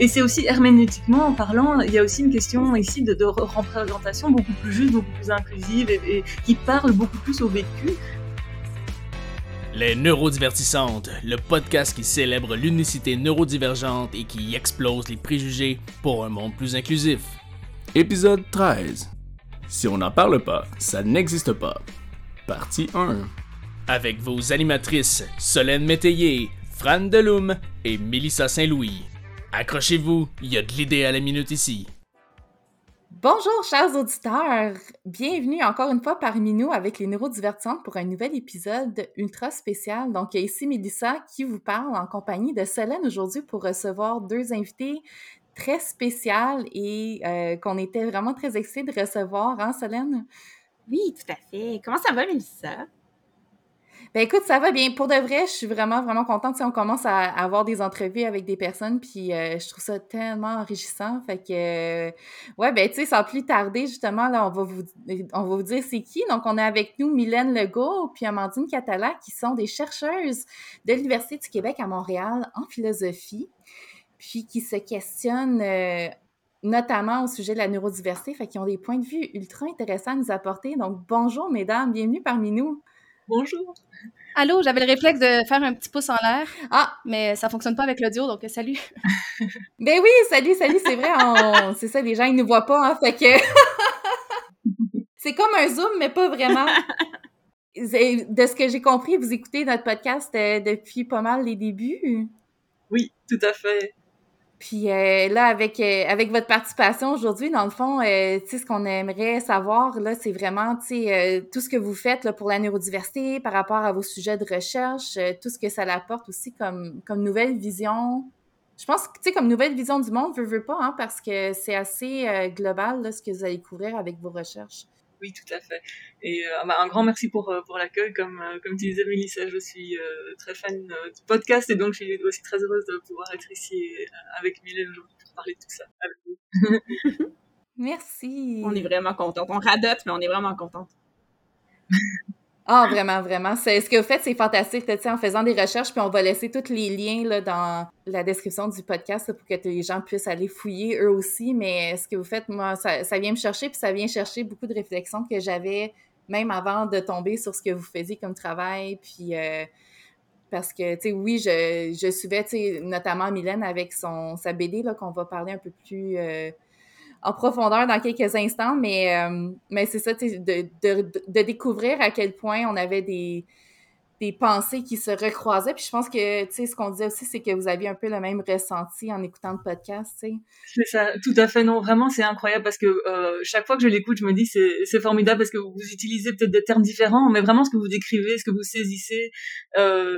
Et c'est aussi herméneutiquement en parlant, il y a aussi une question ici de, de représentation beaucoup plus juste, beaucoup plus inclusive et, qui parle beaucoup plus au vécu. Les Neurodivertissantes, le podcast qui célèbre l'unicité neurodivergente et qui explose les préjugés pour un monde plus inclusif. Épisode 13. Si on n'en parle pas, ça n'existe pas. Partie 1. Avec vos animatrices Solène Métayer, Fran Deloum et Mélissa Saint-Louis. Accrochez-vous, il y a de l'idée à la minute ici. Bonjour, chers auditeurs! Bienvenue encore une fois parmi nous avec les neurodivertissantes pour un nouvel épisode ultra spécial. Donc, ici Mélissa qui vous parle en compagnie de Solène aujourd'hui pour recevoir deux invités très spéciales et euh, qu'on était vraiment très excités de recevoir, hein, Solène? Oui, tout à fait. Comment ça va, Mélissa? Ben écoute, ça va bien. Pour de vrai, je suis vraiment, vraiment contente. Si on commence à, avoir des entrevues avec des personnes, puis euh, je trouve ça tellement enrichissant. Fait que, euh, ouais, ben tu sais, sans plus tarder, justement, là, on va vous, on va vous dire c'est qui. Donc, on est avec nous Mylène Legault puis Amandine Catala, qui sont des chercheuses de l'Université du Québec à Montréal en philosophie, puis qui se questionnent euh, notamment au sujet de la neurodiversité, fait qu'ils ont des points de vue ultra intéressants à nous apporter. Donc, bonjour, mesdames, bienvenue parmi nous. Bonjour. Allô, j'avais le réflexe de faire un petit pouce en l'air. Ah, mais ça fonctionne pas avec l'audio, donc salut. ben oui, salut, salut, c'est vrai, c'est ça, les gens ils nous voient pas, hein, fait que c'est comme un zoom, mais pas vraiment. De ce que j'ai compris, vous écoutez notre podcast euh, depuis pas mal les débuts. Oui, tout à fait. Puis euh, là, avec, euh, avec votre participation aujourd'hui, dans le fond, euh, ce qu'on aimerait savoir, là, c'est vraiment, sais, tout ce que vous faites là, pour la neurodiversité par rapport à vos sujets de recherche, tout ce que ça apporte aussi comme, comme nouvelle vision. Je pense que, tu sais, comme nouvelle vision du monde, veut, veut pas, hein, parce que c'est assez global, là, ce que vous allez couvrir avec vos recherches. Oui, tout à fait. Et euh, bah, un grand merci pour, euh, pour l'accueil. Comme, euh, comme tu disais, Mélissa, je suis très fan du podcast et donc je suis aussi très heureuse de pouvoir être ici avec Mylène aujourd'hui pour parler de tout ça avec vous. merci. On est vraiment contente. On radote, mais on est vraiment contente. Ah, vraiment, vraiment. C'est, ce que vous faites, c'est fantastique, en faisant des recherches, puis on va laisser tous les liens là, dans la description du podcast pour que les gens puissent aller fouiller eux aussi. Mais ce que vous faites, moi, ça, ça vient me chercher, puis ça vient chercher beaucoup de réflexions que j'avais même avant de tomber sur ce que vous faisiez comme travail. Puis euh, parce que, tu sais, oui, je, je suivais, tu sais, notamment Mylène avec son, sa BD, là, qu'on va parler un peu plus... Euh, en profondeur dans quelques instants, mais, euh, mais c'est ça, de, de, de, découvrir à quel point on avait des, des pensées qui se recroisaient. Puis je pense que, tu sais, ce qu'on disait aussi, c'est que vous aviez un peu le même ressenti en écoutant le podcast, tu sais. C'est ça, tout à fait. Non, vraiment, c'est incroyable parce que euh, chaque fois que je l'écoute, je me dis c'est formidable parce que vous utilisez peut-être des termes différents, mais vraiment ce que vous décrivez, ce que vous saisissez, euh,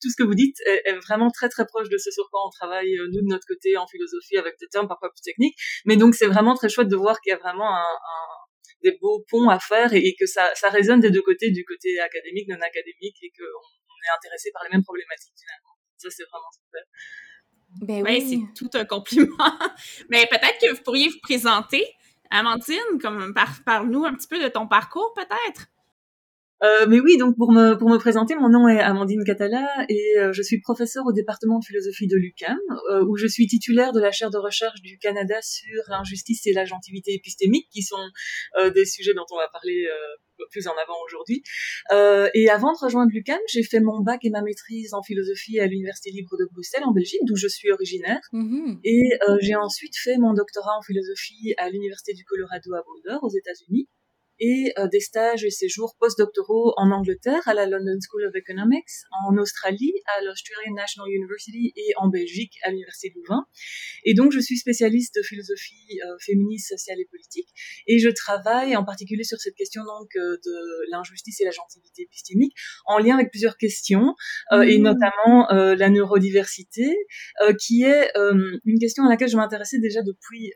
tout ce que vous dites est, vraiment très très proche de ce sur quoi on travaille euh, nous de notre côté en philosophie avec des termes parfois plus techniques. Mais donc c'est vraiment très chouette de voir qu'il y a vraiment un, un des beaux ponts à faire et, que ça, ça résonne des deux côtés, du côté académique, non académique, et qu'on est intéressé par les mêmes problématiques finalement. Ça, c'est vraiment super. Ben oui, c'est tout un compliment. Mais peut-être que vous pourriez vous présenter, Amandine, comme par, parle-nous un petit peu de ton parcours, peut-être. Euh, mais oui, donc pour me pour me présenter, mon nom est Amandine Catala et euh, je suis professeure au département de philosophie de l'UQAM, euh, où je suis titulaire de la chaire de recherche du Canada sur l'injustice et la gentilité épistémique, qui sont des sujets dont on va parler plus en avant aujourd'hui. et avant de rejoindre l'UQAM, j'ai fait mon bac et ma maîtrise en philosophie à l'Université libre de Bruxelles en Belgique, d'où je suis originaire. Mm-hmm. Et j'ai ensuite fait mon doctorat en philosophie à l'Université du Colorado à Boulder, aux États-Unis et euh, des stages et séjours postdoctoraux en Angleterre à la London School of Economics, en Australie à l'Australian National University et en Belgique à l'Université de Louvain. Et donc je suis spécialiste de philosophie euh, féministe, sociale et politique et je travaille en particulier sur cette question donc euh, de l'injustice et la gentilité épistémique en lien avec plusieurs questions et mmh. notamment la neurodiversité qui est une question à laquelle je m'intéressais déjà depuis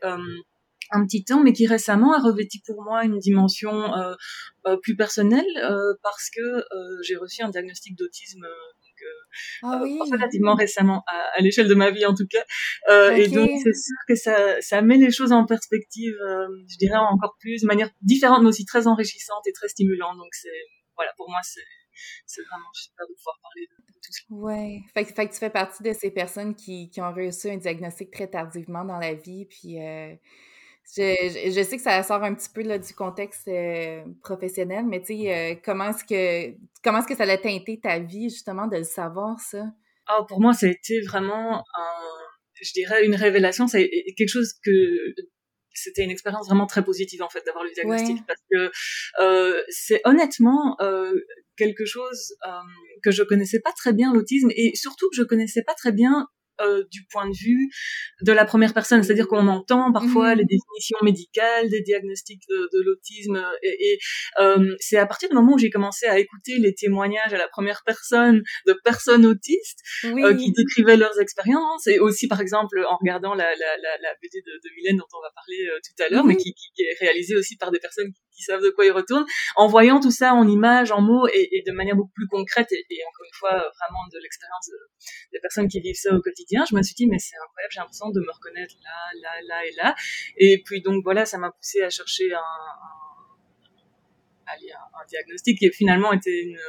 un petit temps, mais qui récemment a revêtu pour moi une dimension euh, euh, plus personnelle euh, parce que j'ai reçu un diagnostic d'autisme ah relativement récemment à, l'échelle de ma vie en tout cas. Et donc c'est sûr que ça, ça met les choses en perspective, je dirais encore plus de manière différente, mais aussi très enrichissante et très stimulante. Donc c'est voilà pour moi c'est c'est vraiment super de pouvoir parler de, tout ça. Ouais. Fait, fait, que tu fais partie de ces personnes qui, qui, ont reçu un diagnostic très tardivement dans la vie, puis je, je, sais que ça sort un petit peu là, du contexte euh, professionnel, mais tu sais, euh, comment est-ce que comment est-ce que ça a teinté ta vie, justement, de le savoir, ça? Ah, pour moi, ça a été vraiment un, je dirais, une révélation. C'est quelque chose que c'était une expérience vraiment très positive en fait d'avoir le diagnostic parce que euh, c'est honnêtement quelque chose que je connaissais pas très bien l'autisme et surtout que je connaissais pas très bien euh, du point de vue de la première personne, c'est-à-dire qu'on entend parfois mhm. les définitions médicales des diagnostics de, de l'autisme, et, et euh, c'est à partir du moment où j'ai commencé à écouter les témoignages à la première personne de personnes autistes euh, qui décrivaient leurs expériences, et aussi par exemple en regardant la, la, la, la BD de, de Mylène dont on va parler euh, tout à l'heure, mais qui, qui, est réalisée aussi par des personnes qui, qui, savent de quoi ils retournent, en voyant tout ça en images, en mots, et, de manière beaucoup plus concrète, et, encore une fois vraiment de l'expérience des personnes qui vivent ça au quotidien je me suis dit mais c'est incroyable, j'ai l'impression de me reconnaître là, là, là et là. Et puis donc voilà, ça m'a poussé à chercher un, un, un, diagnostic qui finalement était une,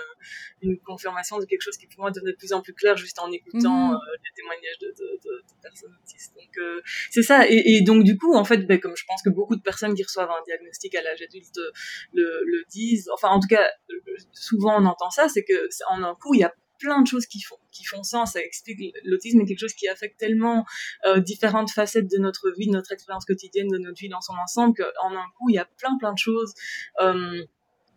une, confirmation de quelque chose qui pour moi devenait de plus en plus clair juste en écoutant mhm. euh, les témoignages de, de, de, de personnes autistes. Donc euh, c'est ça. Et, et, donc du coup, en fait, ben, comme je pense que beaucoup de personnes qui reçoivent un diagnostic à l'âge adulte le, le disent, enfin en tout cas souvent on entend ça, c'est que en un coup il y a plein de choses qui font qui font sens. Ça explique l'autisme est quelque chose qui affecte tellement euh, différentes facettes de notre vie, de notre expérience quotidienne, de notre vie dans son ensemble qu'en un coup il y a plein plein de choses. Euh,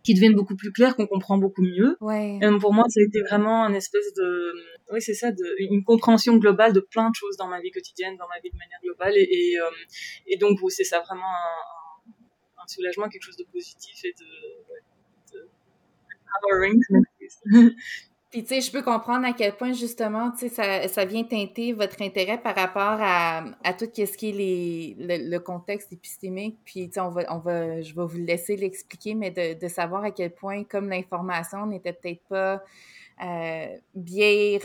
qui deviennent beaucoup plus claires, qu'on comprend beaucoup mieux. Ouais. Et pour moi, ça a été vraiment une espèce de, oui, c'est ça, de, une compréhension globale de plein de choses dans ma vie quotidienne, dans ma vie de manière globale. Et, et, euh, et donc, c'est ça vraiment un, un, soulagement, quelque chose de positif et de, de Puis, tu sais, je peux comprendre à quel point, justement, tu sais, ça, ça vient teinter votre intérêt par rapport à, à tout ce qui est les, le, contexte épistémique. Puis, tu sais, on va, on va, je vais vous laisser l'expliquer, mais de, de savoir à quel point, comme l'information n'était peut-être pas bien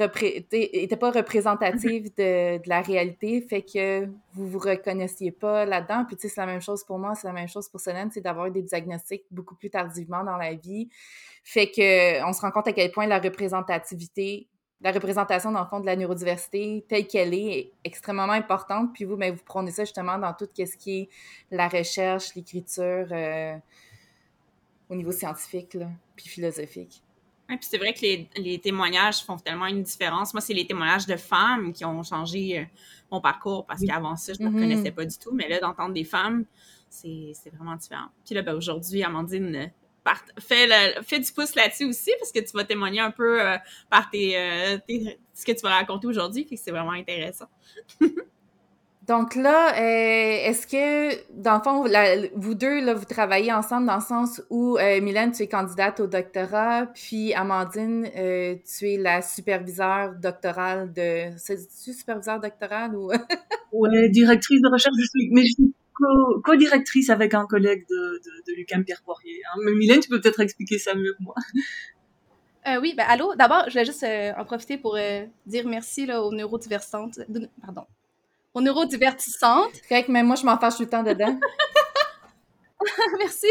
était pas représentative de, la réalité, fait que vous vous reconnaissiez pas là-dedans. Puis tu sais, c'est la même chose pour moi, c'est la même chose pour Solène, c'est d'avoir des diagnostics beaucoup plus tardivement dans la vie. Fait que on se rend compte à quel point la représentativité, la représentation dans le fond de la neurodiversité telle qu'elle est, est extrêmement importante. Puis vous, ben, vous prenez ça justement dans tout ce qui est la recherche, l'écriture euh, au niveau scientifique, puis philosophique puis c'est vrai que les, les, témoignages font tellement une différence. Moi, c'est les témoignages de femmes qui ont changé euh, mon parcours parce qu'avant ça, je ne me mm-hmm. connaissais pas du tout. Mais là, d'entendre des femmes, c'est vraiment différent. Puis là, ben, aujourd'hui, Amandine euh, part, fait, le, fait du pouce là-dessus aussi parce que tu vas témoigner un peu euh, par tes, tes, ce que tu vas raconter aujourd'hui. Puis c'est vraiment intéressant. Donc là, euh, est-ce que, dans le fond, vous deux, là, vous travaillez ensemble dans le sens où, euh, Mylène, tu es candidate au doctorat, puis Amandine, euh, tu es la superviseure doctorale de... C'est-tu superviseure doctorale ou... ouais, directrice de recherche, je suis... Mais je suis co-directrice avec un collègue de, de, de l'UQAM, Pierre Poirier. Hein. Mais Mylène, tu peux peut-être expliquer ça mieux que moi. Euh, oui, ben allô? D'abord, je voulais juste en profiter pour dire merci là, aux neurodiversantes, pardon, aux neurodivertissantes. Correct, mais moi, je m'en fâche tout le temps dedans. Merci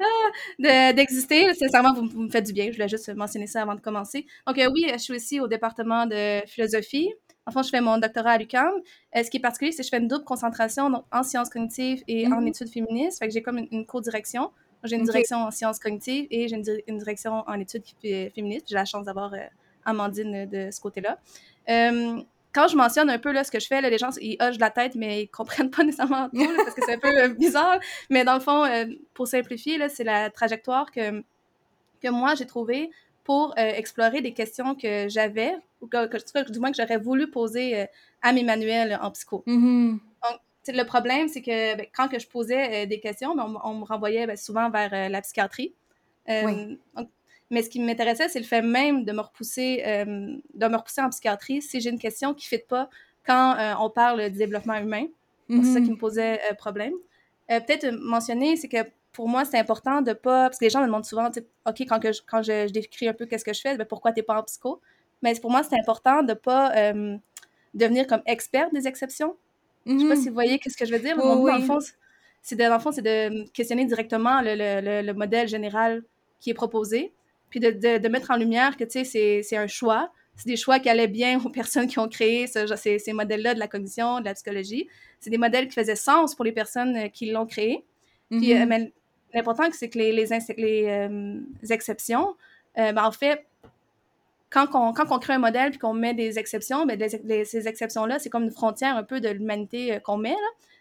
ah, d'exister. Sincèrement, vous, me faites du bien. Je voulais juste mentionner ça avant de commencer. Donc, euh, oui, je suis aussi au département de philosophie. Enfin, je fais mon doctorat à l'UQAM. Euh, ce qui est particulier, c'est que je fais une double concentration en sciences cognitives et en mm-hmm. études féministes. Fait que j'ai comme une, co-direction. J'ai une direction en sciences cognitives et j'ai une, direction en études féministes. J'ai la chance d'avoir euh, Amandine de ce côté-là quand je mentionne un peu là, ce que je fais, là, les gens ils hochent la tête, mais ils comprennent pas nécessairement tout, parce que c'est un peu euh, bizarre. Mais dans le fond, euh, pour simplifier, c'est la trajectoire que, que moi j'ai trouvée pour euh, explorer des questions que j'avais, ou que, du moins que j'aurais voulu poser à mes manuels en psycho. Mm-hmm. Donc, le problème, c'est que ben, quand que je posais des questions, ben, on, me renvoyait ben, souvent vers la psychiatrie. Oui. Mais ce qui m'intéressait, c'est le fait même de me repousser, euh, de me repousser en psychiatrie si j'ai une question qui ne fit pas quand euh, on parle du développement humain. C'est ça qui mhm. me posait euh, problème. Peut-être mentionner, c'est que pour moi, c'est important de pas. Parce que les gens me demandent souvent, OK, quand, que je, quand je, décris un peu qu'est-ce que je fais, ben, pourquoi tu n'es pas en psycho? Mais pour moi, c'est important de ne pas devenir comme expert des exceptions. Je ne sais pas mhm. si vous voyez ce que je veux dire. Mon but, dans le fond, c'est de, de questionner directement le, le, le, modèle général qui est proposé puis de, de, mettre en lumière que, tu sais, c'est un choix. C'est des choix qui allaient bien aux personnes qui ont créé ce, ces, ces modèles-là de la cognition, de la psychologie. C'est des modèles qui faisaient sens pour les personnes euh, qui l'ont créé. Puis, mm-hmm. mais l'important, c'est que les, les, les exceptions, ben, en fait, quand on, quand on crée un modèle puis qu'on met des exceptions, ben, ces exceptions-là, c'est comme une frontière un peu de l'humanité qu'on met. Là.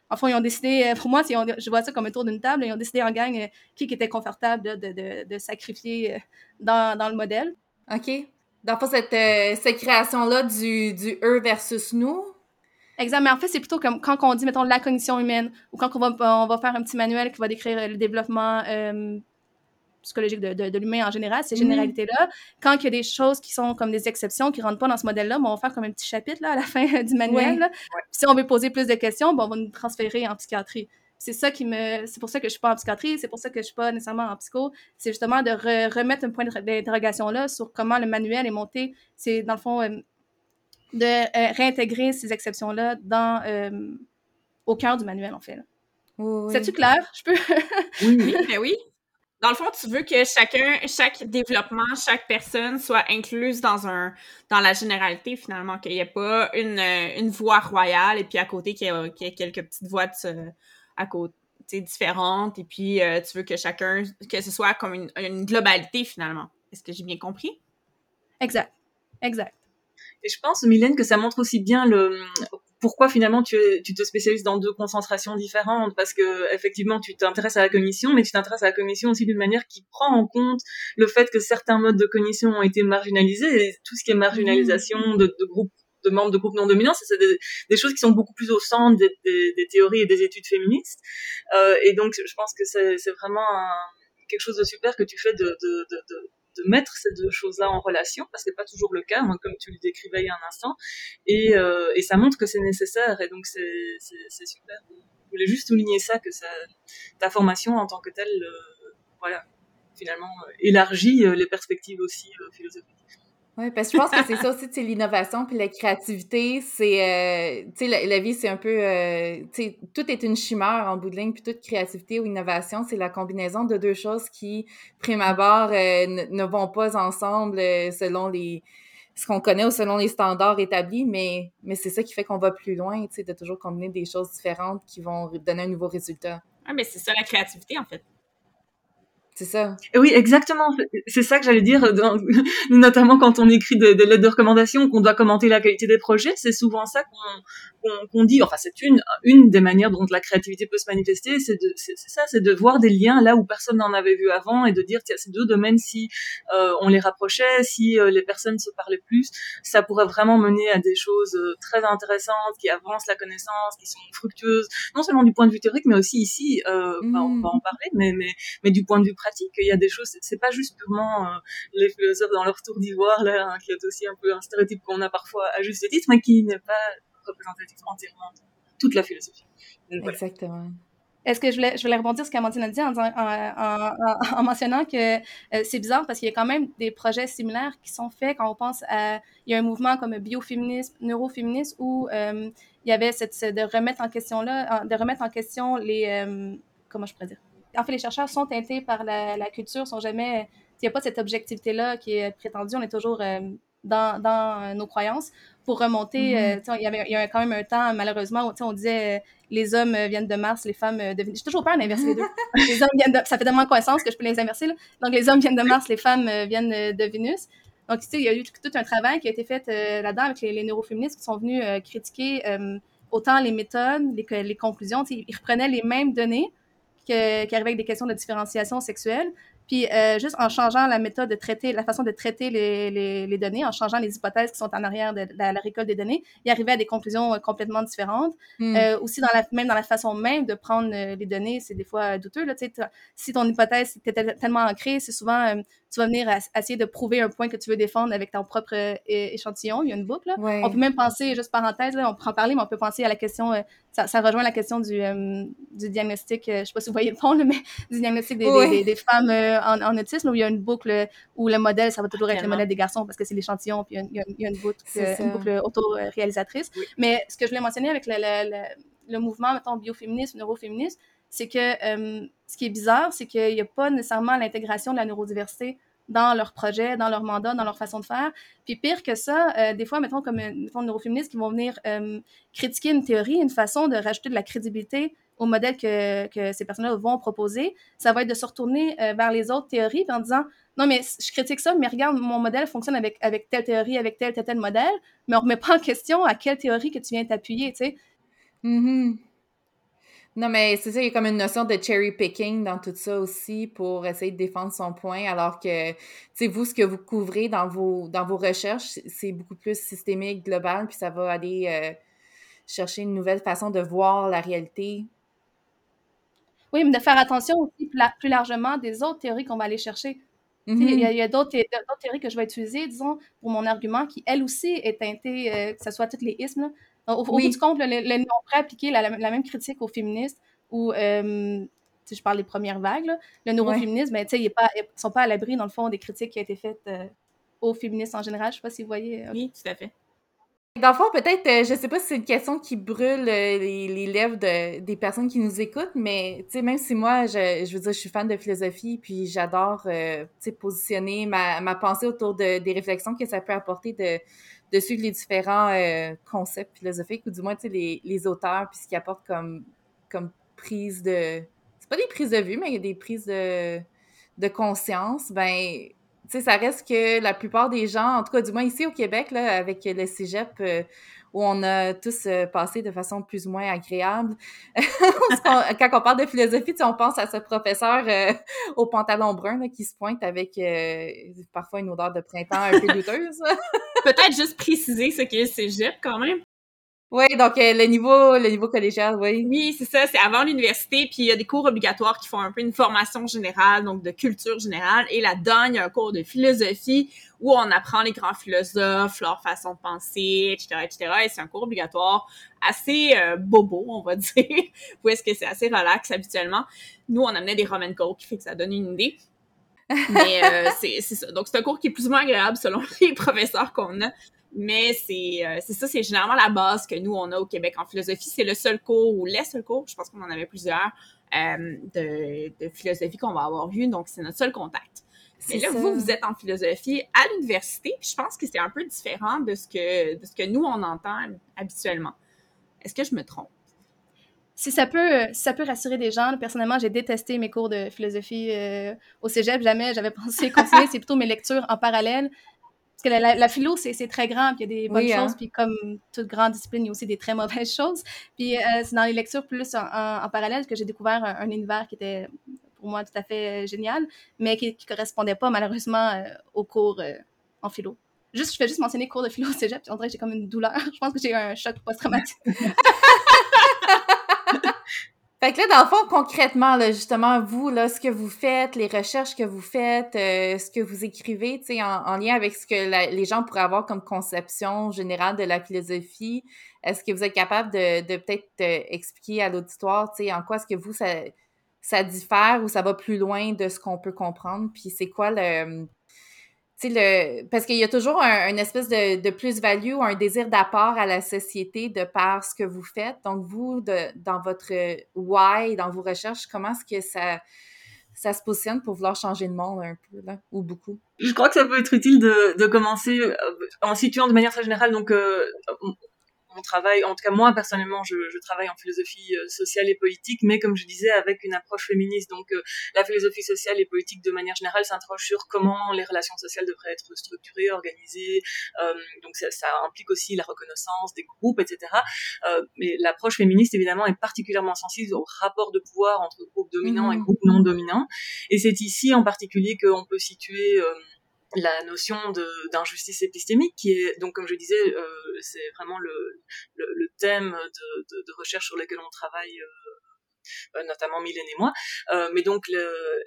Enfin, ils ont décidé, euh, pour moi, je vois ça comme un tour d'une table, ils ont décidé en gang euh, qui était confortable de, de, de, sacrifier euh, dans, dans, le modèle. OK. Dans cette, cette création-là du, du eux versus nous. Exact, mais en fait, c'est plutôt comme quand on dit, mettons, la cognition humaine, ou quand on va, on va faire un petit manuel qui va décrire le développement psychologique de, de, l'humain en général, ces mm. généralités-là. Quand il y a des choses qui sont comme des exceptions, qui ne rentrent pas dans ce modèle-là, on va faire comme un petit chapitre là, à la fin du manuel. Si on veut poser plus de questions, on va nous transférer en psychiatrie. C'est ça qui me, c'est pour ça que je suis pas en psychiatrie, c'est pour ça que je suis pas nécessairement en psycho. C'est justement de remettre un point d'interrogation là sur comment le manuel est monté. C'est dans le fond euh, de euh, réintégrer ces exceptions là dans euh, au cœur du manuel en fait. C'est-tu clair? Je peux? oui, mais oui. Dans le fond, tu veux que chacun, chaque développement, chaque personne soit incluse dans un dans la généralité finalement, qu'il n'y ait pas une, une voie royale et puis à côté qu'il y, ait quelques petites voies à côté différentes et puis euh, tu veux que chacun que ce soit comme une, une globalité finalement. Est-ce que j'ai bien compris? Exact. Exact. Et je pense, Mylène, que ça montre aussi bien le, pourquoi finalement tu, tu te spécialises dans deux concentrations différentes? Parce que effectivement tu t'intéresses à la cognition mais tu t'intéresses à la cognition aussi d'une manière qui prend en compte le fait que certains modes de cognition ont été marginalisés et tout ce qui est marginalisation mmh. de, de groupes de membres de groupes non dominants c'est des, des, choses qui sont beaucoup plus au centre des, des, des théories et des études féministes euh, et donc je pense que c'est vraiment quelque chose de super que tu fais de, de, de de mettre ces deux choses-là en relation, parce que c'est pas toujours le cas, comme tu le décrivais il y a un instant, et, euh, et ça montre que c'est nécessaire, et donc c'est super. Je voulais juste souligner ça, que ta formation en tant que telle, euh, voilà, finalement, euh, élargit les perspectives aussi philosophiques. Oui, parce que je pense que c'est ça aussi, c'est l'innovation puis la créativité, c'est, euh, tu sais, la, vie, c'est un peu, euh, tu sais, tout est une chimère en bout de ligne, puis toute créativité ou innovation, c'est la combinaison de deux choses qui, prime abord, euh, ne, vont pas ensemble selon les, ce qu'on connaît ou selon les standards établis, mais, mais c'est ça qui fait qu'on va plus loin, tu sais, de toujours combiner des choses différentes qui vont donner un nouveau résultat. Ah, mais c'est ça la créativité, en fait. C'est ça. Oui, exactement. C'est ça que j'allais dire, notamment quand on écrit des, lettres de recommandation, qu'on doit commenter la qualité des projets. C'est souvent ça qu'on dit. Enfin, c'est une, une des manières dont la créativité peut se manifester. C'est ça, c'est de voir des liens là où personne n'en avait vu avant et de dire, tiens, ces deux domaines, si euh, on les rapprochait, si euh, les personnes se parlaient plus, ça pourrait vraiment mener à des choses euh, très intéressantes qui avancent la connaissance, qui sont fructueuses, non seulement du point de vue théorique, mais aussi ici, on va en mmh. parler, mais, mais, mais du point de vue pratique qu'il y a des choses, c'est pas juste purement euh, les philosophes dans leur tour d'ivoire, là, hein, qui est aussi un peu un stéréotype qu'on a parfois à juste titre, mais qui n'est pas représentatif entièrement de toute la philosophie. Exactement. Est-ce que je voulais, rebondir sur ce qu'Amandine a dit en, en, en, mentionnant que euh, c'est bizarre parce qu'il y a quand même des projets similaires qui sont faits quand on pense à. Il y a un mouvement comme bioféminisme, neuroféminisme où euh, il y avait cette, de remettre en question là, de remettre en question les. comment je pourrais dire? En fait, les chercheurs sont teintés par la, culture, sont jamais. Il n'y a pas cette objectivité-là qui est prétendue. On est toujours euh, dans, dans, euh, nos croyances. Pour remonter, mm-hmm. euh, il, y avait, il y a quand même un temps, malheureusement, où on disait les hommes viennent de Mars, les femmes de Vénus. J'ai toujours peur d'inverser les deux. les hommes viennent de, ça fait tellement coïncidence que je peux les inverser. Là. Donc, les hommes viennent de Mars, les femmes viennent de Vénus. Donc, tu sais, il y a eu tout un travail qui a été fait là-dedans avec les, neuroféministes qui sont venus critiquer autant les méthodes, les, les conclusions. Ils reprenaient les mêmes données, qui arrivait avec des questions de différenciation sexuelle. Puis euh, juste en changeant la méthode de traiter, la façon de traiter les, les, les, données, en changeant les hypothèses qui sont en arrière de, la, récolte des données, il arrivait à des conclusions euh, complètement différentes. Hmm. Euh, aussi, dans la, même dans la façon même de prendre les données, c'est des fois douteux. Là, si ton hypothèse était tellement ancrée, c'est souvent tu vas venir essayer de prouver un point que tu veux défendre avec ton propre échantillon. Il y a une boucle. On peut même penser, juste parenthèse, là, on peut en parler, mais on peut penser à la question, ça, ça, rejoint la question du, du diagnostic, je ne sais pas si vous voyez le fond, mais du diagnostic des, des, des femmes en, autisme où il y a une boucle où le modèle, ça va toujours être le modèle des garçons parce que c'est l'échantillon, puis il y, a, une boucle, une boucle auto-réalisatrice. Mais ce que je voulais mentionner avec le, mouvement, mettons, bioféminisme, neuroféminisme, c'est que euh, ce qui est bizarre, c'est qu'il n'y a pas nécessairement l'intégration de la neurodiversité dans leur projet, dans leur mandat, dans leur façon de faire. Puis pire que ça, euh, des fois, mettons comme une forme neuroféministes qui vont venir euh, critiquer une théorie, une façon de rajouter de la crédibilité au modèle que, que ces personnes-là vont proposer, ça va être de se retourner euh, vers les autres théories en disant non mais je critique ça, mais regarde mon modèle fonctionne avec avec telle théorie, avec tel tel tel modèle, mais on remet pas en question à quelle théorie que tu viens t'appuyer, tu sais. Mm-hmm. Non, mais c'est ça, il y a comme une notion de cherry picking dans tout ça aussi pour essayer de défendre son point, alors que, tu sais, vous, ce que vous couvrez dans vos, dans vos recherches, c'est beaucoup plus systémique, global, puis ça va aller euh, chercher une nouvelle façon de voir la réalité. Oui, mais de faire attention aussi plus largement des autres théories qu'on va aller chercher. Il y a, mm-hmm. d'autres théories que je vais utiliser, disons, pour mon argument, qui, elle aussi, est teintée, euh, que ce soit toutes les ismes, au, bout du compte, le, le, on pourrait appliquer la, même critique aux féministes ou, euh, si je parle des premières vagues, le neuroféminisme, mais ils ne sont pas à l'abri, dans le fond, des critiques qui ont été faites euh, aux féministes en général. Je ne sais pas si vous voyez. Euh, oui, tout à fait. Dans le fond, peut-être, je sais pas si c'est une question qui brûle les, lèvres de, des personnes qui nous écoutent, mais même si moi, je, je veux dire, je suis fan de philosophie, puis j'adore positionner ma, ma pensée autour de, des réflexions que ça peut apporter de, de suivre les différents euh, concepts philosophiques, ou du moins les, les auteurs, puis ce qu'ils apportent comme, comme prise de. C'est pas des prises de vue, mais des prises de, de conscience, ben, sais, ça reste que la plupart des gens, en tout cas, du moins ici au Québec, là, avec le cégep, euh, où on a tous euh, passé de façon plus ou moins agréable. quand on parle de philosophie, on pense à ce professeur euh, au pantalon brun qui se pointe avec euh, parfois une odeur de printemps un peu douteuse. Peut-être juste préciser ce qu'est le cégep quand même. Oui, donc le niveau le niveau collégial, oui. Oui, c'est ça, c'est avant l'université, puis il y a des cours obligatoires qui font un peu une formation générale, donc de culture générale, et là-dedans, il y a un cours de philosophie où on apprend les grands philosophes, leur façon de penser, etc., etc., et c'est un cours obligatoire assez euh, bobo, on va dire, où est-ce que c'est assez relax habituellement. Nous, on amenait des Roman qui fait que ça donne une idée. Mais euh, c'est ça. Donc, c'est un cours qui est plus ou moins agréable selon les professeurs qu'on a. Mais euh, c'est ça, c'est généralement la base que nous, on a au Québec en philosophie. C'est le seul cours, ou les seuls cours, je pense qu'on en avait plusieurs, euh, de, de, philosophie qu'on va avoir vu. Donc, c'est notre seul contact. Mais là, vous, vous êtes en philosophie à l'université, je pense que c'est un peu différent de ce que, de ce que nous, on entend habituellement. Est-ce que je me trompe? Si ça peut, ça peut rassurer des gens, personnellement, j'ai détesté mes cours de philosophie euh, au cégep. Jamais j'avais pensé continuer. c'est plutôt mes lectures en parallèle. Parce que la, philo, c'est très grand, puis il y a des bonnes choses, hein. puis comme toute grande discipline, il y a aussi des très mauvaises choses. Puis euh, c'est dans les lectures plus en, parallèle que j'ai découvert un, univers qui était pour moi tout à fait euh, génial, mais qui ne correspondait pas malheureusement euh, aux cours en philo. Juste, je fais juste mentionner cours de philo au cégep, puis on dirait que j'ai comme une douleur. Je pense que j'ai eu un choc post-traumatique. Fait que là, dans le fond, concrètement, là, justement, vous, là, ce que vous faites, les recherches que vous faites, euh, ce que vous écrivez, tu sais, en, lien avec ce que les gens pourraient avoir comme conception générale de la philosophie, est-ce que vous êtes capable de, de peut-être euh, expliquer à l'auditoire, tu sais, en quoi est-ce que vous, ça, ça diffère ou ça va plus loin de ce qu'on peut comprendre, puis c'est quoi le le, parce qu'il y a toujours un, une espèce de, de plus-value ou un désir d'apport à la société de par ce que vous faites. Donc, vous, de, dans votre why, dans vos recherches, comment est-ce que ça, ça se positionne pour vouloir changer le monde un peu, là, ou beaucoup? Je crois que ça peut être utile de, de commencer euh, en situant de manière très générale, donc, euh, mon travail, en tout cas moi personnellement, je, je travaille en philosophie euh, sociale et politique, mais comme je disais, avec une approche féministe. Donc euh, la philosophie sociale et politique de manière générale s'interroge sur comment les relations sociales devraient être structurées, organisées. Euh, donc ça, ça, implique aussi la reconnaissance des groupes, etc. mais l'approche féministe évidemment est particulièrement sensible au rapport de pouvoir entre groupes dominants et mmh. groupes non dominants. Et c'est ici en particulier qu'on peut situer la notion d'injustice épistémique qui est donc comme je disais euh, c'est vraiment le, le, le thème de, de, de, recherche sur lequel on travaille euh, notamment Mylène et moi. Euh, mais donc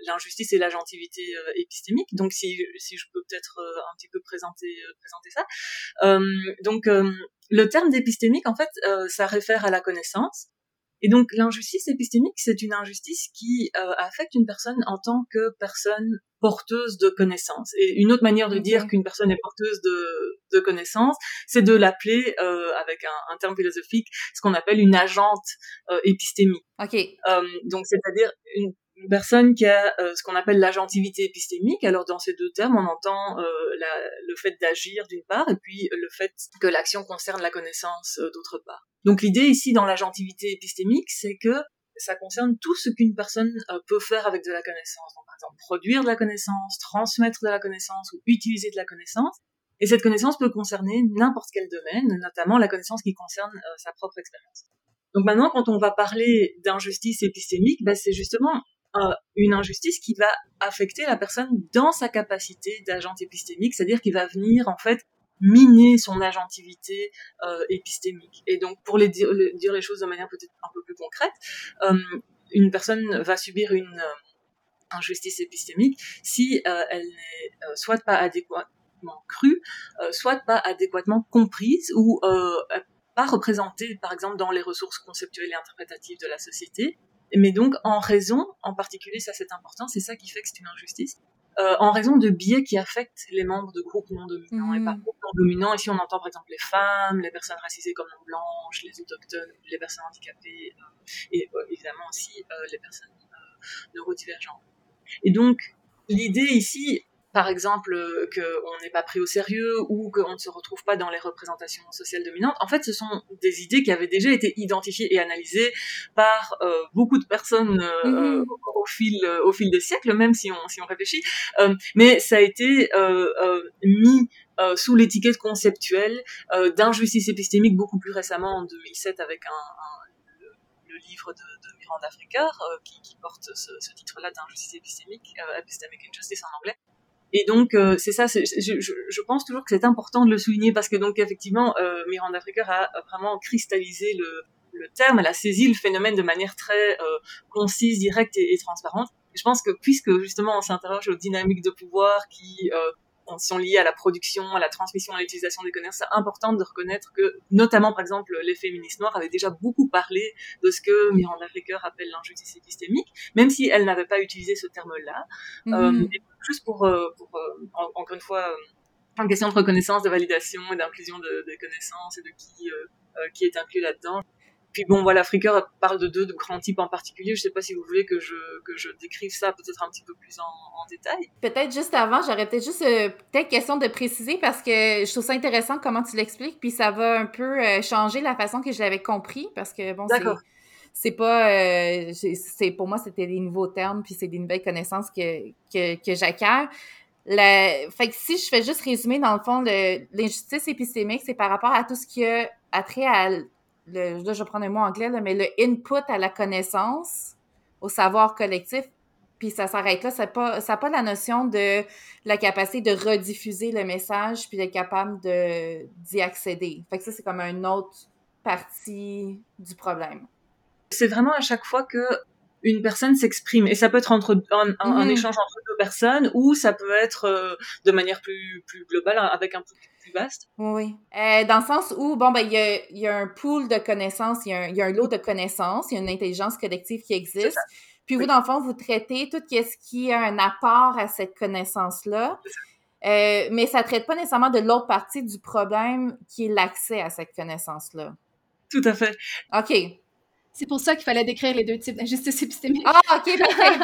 l'injustice et l'agentivité euh, épistémique donc si, si je peux peut-être euh, un petit peu présenter présenter ça. Donc le terme d'épistémique en fait ça réfère à la connaissance et donc l'injustice épistémique, c'est une injustice qui euh, affecte une personne en tant que personne porteuse de connaissances. Et une autre manière de dire qu'une personne est porteuse de, de connaissances, c'est de l'appeler, euh, avec un, un, terme philosophique, ce qu'on appelle une agente euh, épistémique. Ok. Euh, donc c'est-à-dire une une personne qui a euh, ce qu'on appelle l'agentivité épistémique. Alors dans ces deux termes, on entend euh, le fait d'agir d'une part et puis le fait que l'action concerne la connaissance euh, d'autre part. Donc l'idée ici dans l'agentivité épistémique, c'est que ça concerne tout ce qu'une personne peut faire avec de la connaissance. Donc, par exemple, produire de la connaissance, transmettre de la connaissance ou utiliser de la connaissance. Et cette connaissance peut concerner n'importe quel domaine, notamment la connaissance qui concerne sa propre expérience. Donc maintenant, quand on va parler d'injustice épistémique, ben, c'est justement euh, une injustice qui va affecter la personne dans sa capacité d'agent épistémique, c'est-à-dire qui va venir en fait miner son agentivité euh, épistémique. Et donc, pour les dire, les choses de manière peut-être un peu plus concrète, euh, une personne va subir une injustice épistémique si elle n'est soit pas adéquatement crue, soit pas adéquatement comprise ou pas représentée, par exemple, dans les ressources conceptuelles et interprétatives de la société, mais donc en raison, en particulier, ça c'est important, c'est ça qui fait que c'est une injustice, euh, en raison de biais qui affectent les membres de groupes non dominants. Et par mmh. groupes non dominants, ici on entend par exemple les femmes, les personnes racisées comme non blanches, les autochtones, les personnes handicapées, euh, et euh, évidemment aussi euh, les personnes euh, neurodivergentes. Et donc l'idée ici, par exemple euh, qu'on n'est pas pris au sérieux ou qu'on ne se retrouve pas dans les représentations sociales dominantes. En fait, ce sont des idées qui avaient déjà été identifiées et analysées par euh, beaucoup de personnes euh, mm-hmm. au fil au fil des siècles, même si on si on réfléchit. mais ça a été mis sous l'étiquette conceptuelle d'injustice épistémique beaucoup plus récemment en 2007 avec un, un le, livre de, de Miranda Fricker qui, qui, porte ce, ce titre-là d'injustice épistémique, Epistemic Injustice en anglais. Et donc euh, c'est ça, je, je, je, pense toujours que c'est important de le souligner parce que donc effectivement euh, Miranda Fricker a vraiment cristallisé le, le, terme, elle a saisi le phénomène de manière très euh, concise, directe et, transparente. Je pense que puisque justement on s'interroge aux dynamiques de pouvoir qui euh, sont liées à la production, à la transmission, à l'utilisation des connaissances, c'est important de reconnaître que, notamment par exemple, les féministes noires avaient déjà beaucoup parlé de ce que Miranda Fricker appelle l'injustice épistémique, même si elle n'avait pas utilisé ce terme-là. Mm -hmm. euh, juste pour, euh, pour euh, encore une fois, en question de reconnaissance, de validation et d'inclusion de, des connaissances et de qui, euh, qui est inclus là-dedans. Puis bon, voilà, Fricker parle de deux de grands types en particulier. Je sais pas si vous voulez que je, que je décrive ça peut-être un petit peu plus en, en détail. Peut-être juste avant, j'aurais peut-être juste euh, peut-être question de préciser parce que je trouve ça intéressant comment tu l'expliques, puis ça va un peu euh, changer la façon que je l'avais compris parce que bon, c'est c'est pas euh, c'est pour moi c'était des nouveaux termes puis c'est des nouvelles connaissances que que, que j'acquiers. La... Fait que si je fais juste résumer, dans le fond, l'injustice épistémique, c'est par rapport à tout ce qui a trait à le, là, je vais prendre un mot anglais, là, mais le input à la connaissance, au savoir collectif, puis ça s'arrête là. Ça n'a pas, ça pas la notion de la capacité de rediffuser le message puis d'être capable de, d'y accéder. Fait que ça, c'est comme une autre partie du problème. C'est vraiment à chaque fois que une personne s'exprime et ça peut être entre un, un, mm -hmm. un, échange entre deux personnes ou ça peut être euh, de manière plus plus globale avec un public plus vaste. Oui, euh, dans le sens où bon ben il y a, y a un pool de connaissances, il y, a un, y a un lot de connaissances, il y a une intelligence collective qui existe. Puis oui. vous dans le fond vous traitez tout ce qui a un apport à cette connaissance là. Euh, mais ça traite pas nécessairement de l'autre partie du problème qui est l'accès à cette connaissance-là. Tout à fait. OK. C'est pour ça qu'il fallait décrire les deux types d'injustice épistémique. Ah, OK, parfait.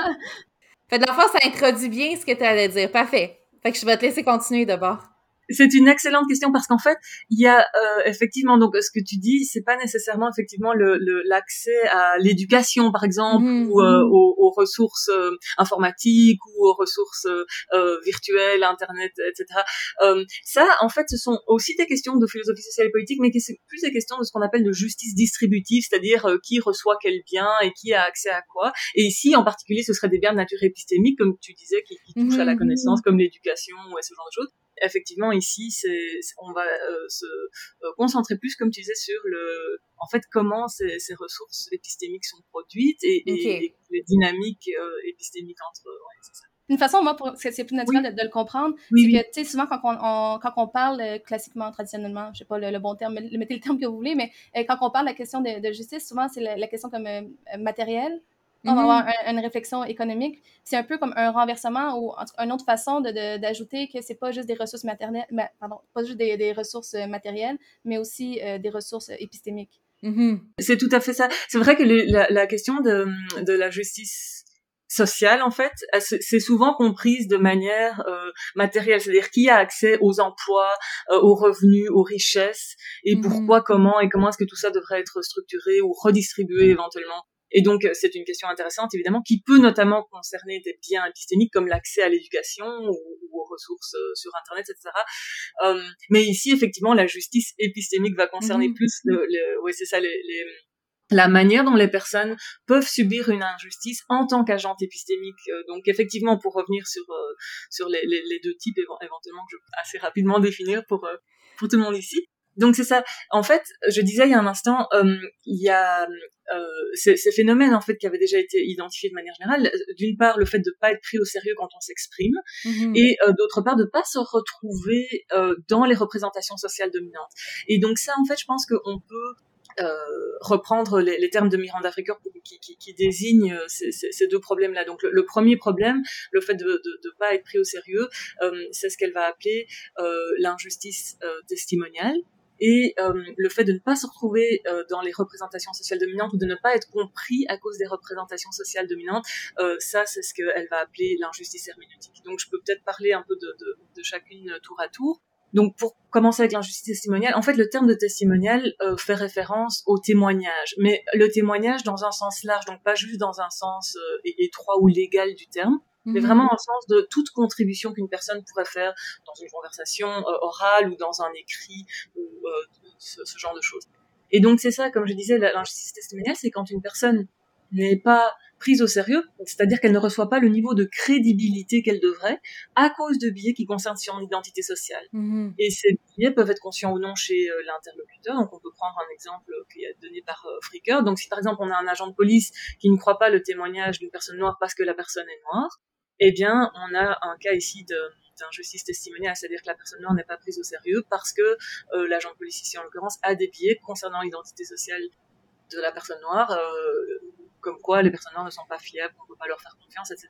fait de la fois, ça introduit bien ce que tu allais dire. Parfait. Fait que je vais te laisser continuer d'abord. C'est une excellente question parce qu'en fait, il y a euh, effectivement donc ce que tu dis, c'est pas nécessairement effectivement le l'accès à l'éducation par exemple mmh, ou euh, aux, aux, ressources euh, informatiques ou aux ressources euh, virtuelles, internet, etc. Euh, ça, en fait, ce sont aussi des questions de philosophie sociale et politique, mais c'est plus des questions de ce qu'on appelle de justice distributive, c'est-à-dire euh, qui reçoit quel bien et qui a accès à quoi. Et ici, en particulier, ce serait des biens de nature épistémique, comme tu disais, qui, qui touchent mmh, à la connaissance, comme l'éducation ou ce genre de choses effectivement ici c'est on va euh, se euh, concentrer plus comme tu disais sur le en fait comment ces, ces ressources épistémiques sont produites et, okay. et les dynamiques euh, épistémiques entre ouais, c'est ça une façon, moi, pour, c'est plus naturel oui. de, de, le comprendre, oui, c'est oui. que, tu sais, souvent, quand on, on, quand on parle euh, classiquement, traditionnellement, je sais pas le, le, bon terme, mettez le terme que vous voulez, mais euh, quand on parle de la question de, de justice, souvent, c'est la, la, question comme euh, matérielle, on va avoir un, une réflexion économique. C'est un peu comme un renversement ou une autre façon d'ajouter que c'est pas juste des ressources matérielles, pardon, pas juste des, des ressources matérielles, mais aussi euh, des ressources épistémiques. Mm -hmm. C'est tout à fait ça. C'est vrai que le, la, la, question de, de la justice sociale en fait, c'est souvent comprise de manière euh, matérielle, c'est-à-dire qui a accès aux emplois, euh, aux revenus, aux richesses, et mmh pourquoi, comment et comment est-ce que tout ça devrait être structuré ou redistribué éventuellement? Et donc euh, c'est une question intéressante évidemment qui peut notamment concerner des biens épistémiques comme l'accès à l'éducation ou, aux ressources sur internet, etc. mais ici effectivement la justice épistémique va concerner mmh plus le, le oui c'est ça les, les la manière dont les personnes peuvent subir une injustice en tant qu'agent épistémique. Euh, donc effectivement, pour revenir sur euh, sur les, les, deux types éventuellement que je peux assez rapidement définir pour euh, pour tout le monde ici. Donc c'est ça. En fait, je disais il y a un instant, il y a ces, ces, phénomènes en fait qui avaient déjà été identifiés de manière générale. D'une part, le fait de pas être pris au sérieux quand on s'exprime, mmh et d'autre part, de pas se retrouver dans les représentations sociales dominantes. Et donc ça, en fait, je pense qu'on peut euh, reprendre les, les, termes de Miranda Fricker qui, qui, euh, ces, ces, deux problèmes-là. Donc le, premier problème, le fait de ne pas être pris au sérieux, euh, c'est ce qu'elle va appeler euh, l'injustice euh, testimoniale et le fait de ne pas se retrouver dans les représentations sociales dominantes ou de ne pas être compris à cause des représentations sociales dominantes, ça c'est ce qu'elle va appeler l'injustice herméneutique. Donc je peux peut-être parler un peu de, de, de chacune tour à tour. Donc pour commencer avec l'injustice testimoniale, en fait le terme de testimonial euh, fait référence au témoignage, mais le témoignage dans un sens large, donc pas juste dans un sens euh, étroit ou légal du terme, mais mhm. vraiment le sens de toute contribution qu'une personne pourrait faire dans une conversation euh, orale ou dans un écrit ou ce, ce, genre de choses. Et donc c'est ça, comme je disais, l'injustice testimoniale, c'est quand une personne n'est pas prise au sérieux, c'est-à-dire qu'elle ne reçoit pas le niveau de crédibilité qu'elle devrait à cause de biais qui concernent son identité sociale. Mm-hmm. Et ces biais peuvent être conscients ou non chez euh, l'interlocuteur. Donc on peut prendre un exemple qui est donné par euh, Fricker. Donc si par exemple on a un agent de police qui ne croit pas le témoignage d'une personne noire parce que la personne est noire, eh bien on a un cas ici d'injustice testimoniale, c'est-à-dire que la personne noire n'est pas prise au sérieux parce que euh, l'agent de police ici en l'occurrence a des biais concernant l'identité sociale de la personne noire, euh, comme quoi les personnes noires ne sont pas fiables, on ne peut pas leur faire confiance, etc.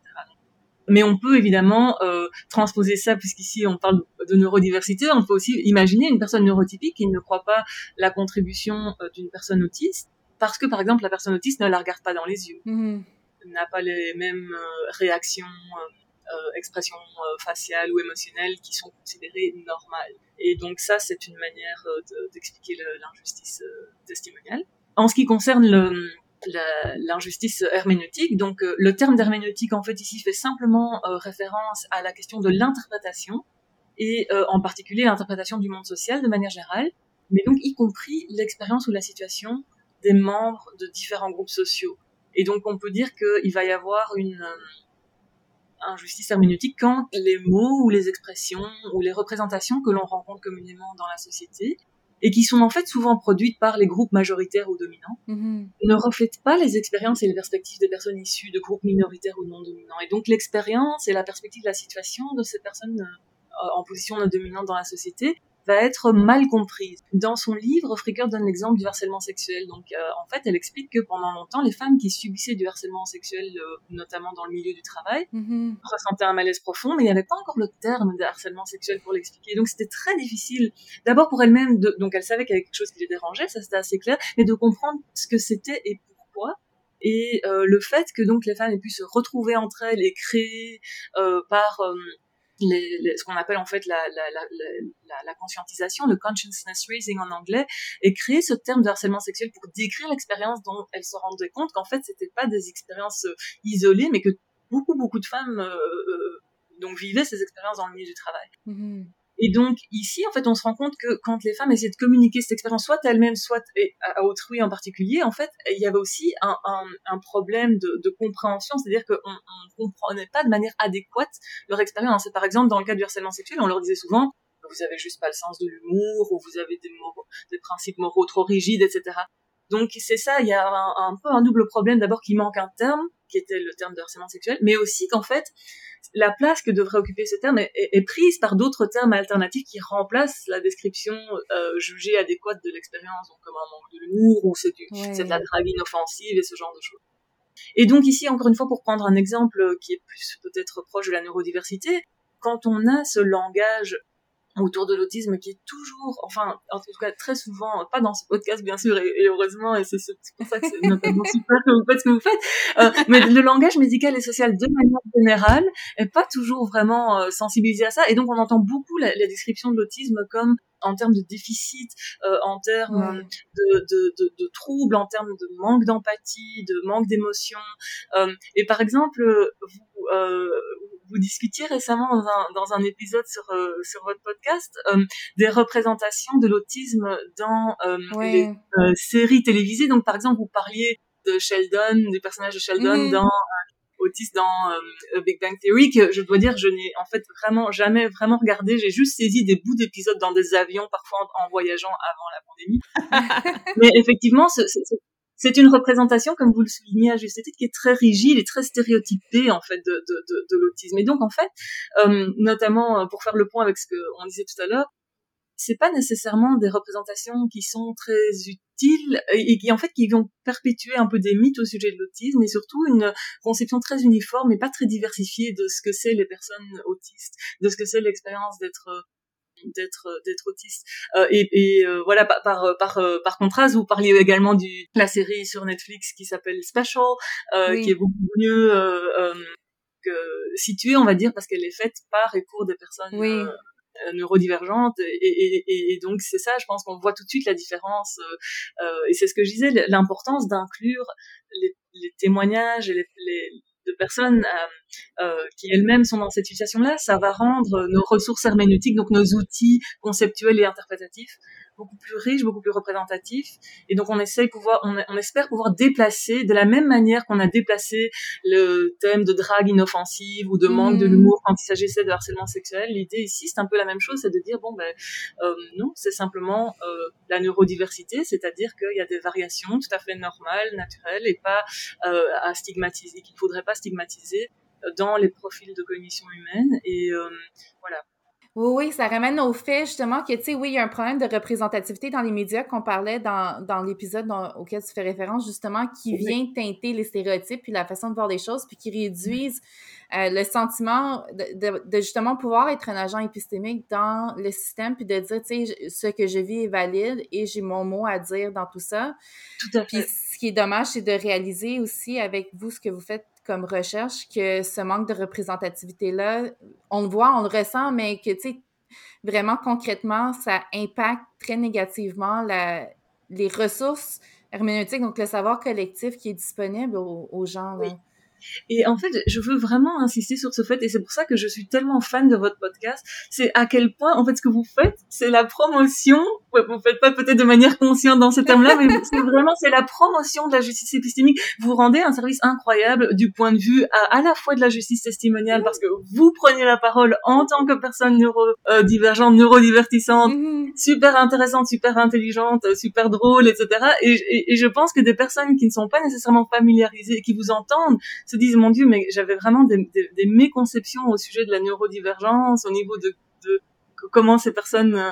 Mais on peut évidemment euh, transposer ça, puisqu'ici on parle de neurodiversité, on peut aussi imaginer une personne neurotypique qui ne croit pas la contribution euh, d'une personne autiste, parce que par exemple la personne autiste ne la regarde pas dans les yeux, mmh. N'a pas les mêmes euh, réactions, expressions faciales ou émotionnelles qui sont considérées normales. Et donc ça, c'est une manière d'expliquer l'injustice testimoniale. En ce qui concerne l'injustice herméneutique. Donc euh, le terme d'herméneutique en fait ici fait simplement euh, référence à la question de l'interprétation et euh, en particulier l'interprétation du monde social de manière générale, mais donc y compris l'expérience ou la situation des membres de différents groupes sociaux. Et donc on peut dire qu'il va y avoir une injustice herméneutique quand les mots ou les expressions ou les représentations que l'on rencontre communément dans la société et qui sont en fait souvent produites par les groupes majoritaires ou dominants, mm-hmm. ne reflètent pas les expériences et les perspectives des personnes issues de groupes minoritaires ou non dominants. Et donc l'expérience et la perspective de la situation de ces personnes euh, en position non dominante dans la société va être mal comprise. Dans son livre, Fricker donne l'exemple du harcèlement sexuel. Donc, euh, en fait, elle explique que pendant longtemps, les femmes qui subissaient du harcèlement sexuel, euh, notamment dans le milieu du travail, mm-hmm. ressentaient un malaise profond, mais il n'y avait pas encore le terme de harcèlement sexuel pour l'expliquer. Donc, c'était très difficile. D'abord pour elle-même, donc elle savait qu'il y avait quelque chose qui les dérangeait, ça c'était assez clair, mais de comprendre ce que c'était et pourquoi et euh, le fait que donc les femmes aient pu se retrouver entre elles et créer euh, par euh, les, ce qu'on appelle en fait la, la, la, la, conscientisation, le consciousness raising en anglais, et créer ce terme de harcèlement sexuel pour décrire l'expérience dont elles se rendaient compte qu'en fait c'était pas des expériences euh, isolées, mais que beaucoup beaucoup de femmes euh, euh, donc vivaient ces expériences dans le milieu du travail. Mm-hmm. Et donc ici, en fait, on se rend compte que quand les femmes essaient de communiquer cette expérience, soit elles-mêmes, soit à autrui en particulier, en fait, il y avait aussi un, problème de, compréhension, c'est-à-dire qu'on ne comprenait pas de manière adéquate leur expérience. Et par exemple, dans le cas du harcèlement sexuel, on leur disait souvent vous avez juste pas le sens de l'humour, ou vous avez des, des principes moraux trop rigides, etc. Donc c'est ça, il y a un, un peu un double problème. D'abord qu'il manque un terme, qui était le terme de harcèlement sexuel, mais aussi qu'en fait, la place que devrait occuper ce terme est, prise par d'autres termes alternatifs qui remplacent la description euh, jugée adéquate de l'expérience, donc comme un manque de l'humour ou c'est de la drague inoffensive et ce genre de choses. Et donc ici, encore une fois, pour prendre un exemple qui est plus peut-être proche de la neurodiversité, quand on a ce langage autour de l'autisme qui est toujours, enfin, en tout cas très souvent, pas dans ce podcast bien sûr, et, heureusement, et c'est pour ça que c'est notamment super que vous faites ce que vous faites, euh, mais le langage médical et social de manière générale est pas toujours vraiment euh, sensibilisé à ça, et donc on entend beaucoup la, la description de l'autisme comme en termes de déficit, euh, en termes de, de, de, de, troubles, en termes de manque d'empathie, de manque d'émotion. Euh, et par exemple, vous, euh, vous discutiez récemment dans un, dans un épisode sur, euh, sur votre podcast euh, des représentations de l'autisme dans euh, les séries télévisées. Donc, par exemple, vous parliez de Sheldon, des personnages de Sheldon mhm. dans autiste dans Big Bang Theory que je dois dire je n'ai en fait vraiment jamais vraiment regardé j'ai juste saisi des bouts d'épisodes dans des avions parfois en, voyageant avant la pandémie mais effectivement ce, c'est une représentation, comme vous le soulignez à juste titre, qui est très rigide et très stéréotypée en fait de, de, de, de l'autisme. Et donc en fait, euh, notamment euh, pour faire le point avec ce qu'on disait tout à l'heure, c'est pas nécessairement des représentations qui sont très utiles et qui en fait qui vont perpétuer un peu des mythes au sujet de l'autisme et surtout une conception très uniforme et pas très diversifiée de ce que c'est les personnes autistes, de ce que c'est l'expérience d'être d'être d'être autiste. Euh, et, et euh, voilà par par par, euh, par contraste vous parliez également du la série sur Netflix qui s'appelle Special qui est beaucoup mieux que située on va dire parce qu'elle est faite par et pour des personnes oui. neurodivergentes. Et, et, et donc c'est ça je pense qu'on voit tout de suite la différence et c'est ce que je disais l'importance d'inclure les, les, témoignages et les, les de personnes euh, euh, qui elles-mêmes sont dans cette situation-là, ça va rendre nos ressources herméneutiques, donc nos outils conceptuels et interprétatifs, beaucoup plus riche, beaucoup plus représentatif. Et donc on essaye pouvoir, on, on espère pouvoir déplacer de la même manière qu'on a déplacé le thème de drague inoffensive ou de manque de mmh. l'humour quand il s'agissait de harcèlement sexuel. L'idée ici, c'est un peu la même chose, c'est de dire bon ben euh, non, c'est simplement euh, la neurodiversité, c'est-à-dire qu'il y a des variations tout à fait normales, naturelles et pas euh, à stigmatiser, qu'il faudrait pas stigmatiser dans les profils de cognition humaine. Et euh, voilà. Oui, oui, ça ramène au fait justement que, tu sais, oui, il y a un problème de représentativité dans les médias qu'on parlait dans, dans l'épisode auquel tu fais référence, justement, qui vient teinter les stéréotypes puis la façon de voir les choses, puis qui réduisent euh, le sentiment de, de, justement pouvoir être un agent épistémique dans le système, puis de dire, tu sais, ce que je vis est valide et j'ai mon mot à dire dans tout ça. Tout à fait. Puis ce qui est dommage, c'est de réaliser aussi avec vous ce que vous faites comme recherche que ce manque de représentativité-là, on le voit, on le ressent, mais que, tu sais, vraiment concrètement, ça impacte très négativement la, les ressources herméneutiques, donc le savoir collectif qui est disponible aux, gens. Là. Et en fait, je veux vraiment insister sur ce fait, et c'est pour ça que je suis tellement fan de votre podcast. C'est à quel point, en fait, ce que vous faites, c'est la promotion. vous faites pas peut-être de manière consciente dans ces termes-là, mais c'est vraiment c'est la promotion de la justice épistémique. Vous rendez un service incroyable du point de vue à, à la fois de la justice testimoniale, parce que vous prenez la parole en tant que personne neurodivergente, euh, neurodivertissante, mm-hmm. super intéressante, super intelligente, super drôle, etc. Et, et, et je pense que des personnes qui ne sont pas nécessairement familiarisées, qui vous entendent, se disent mon Dieu, mais j'avais vraiment des, méconceptions au sujet de la neurodivergence, au niveau de, comment ces personnes, euh,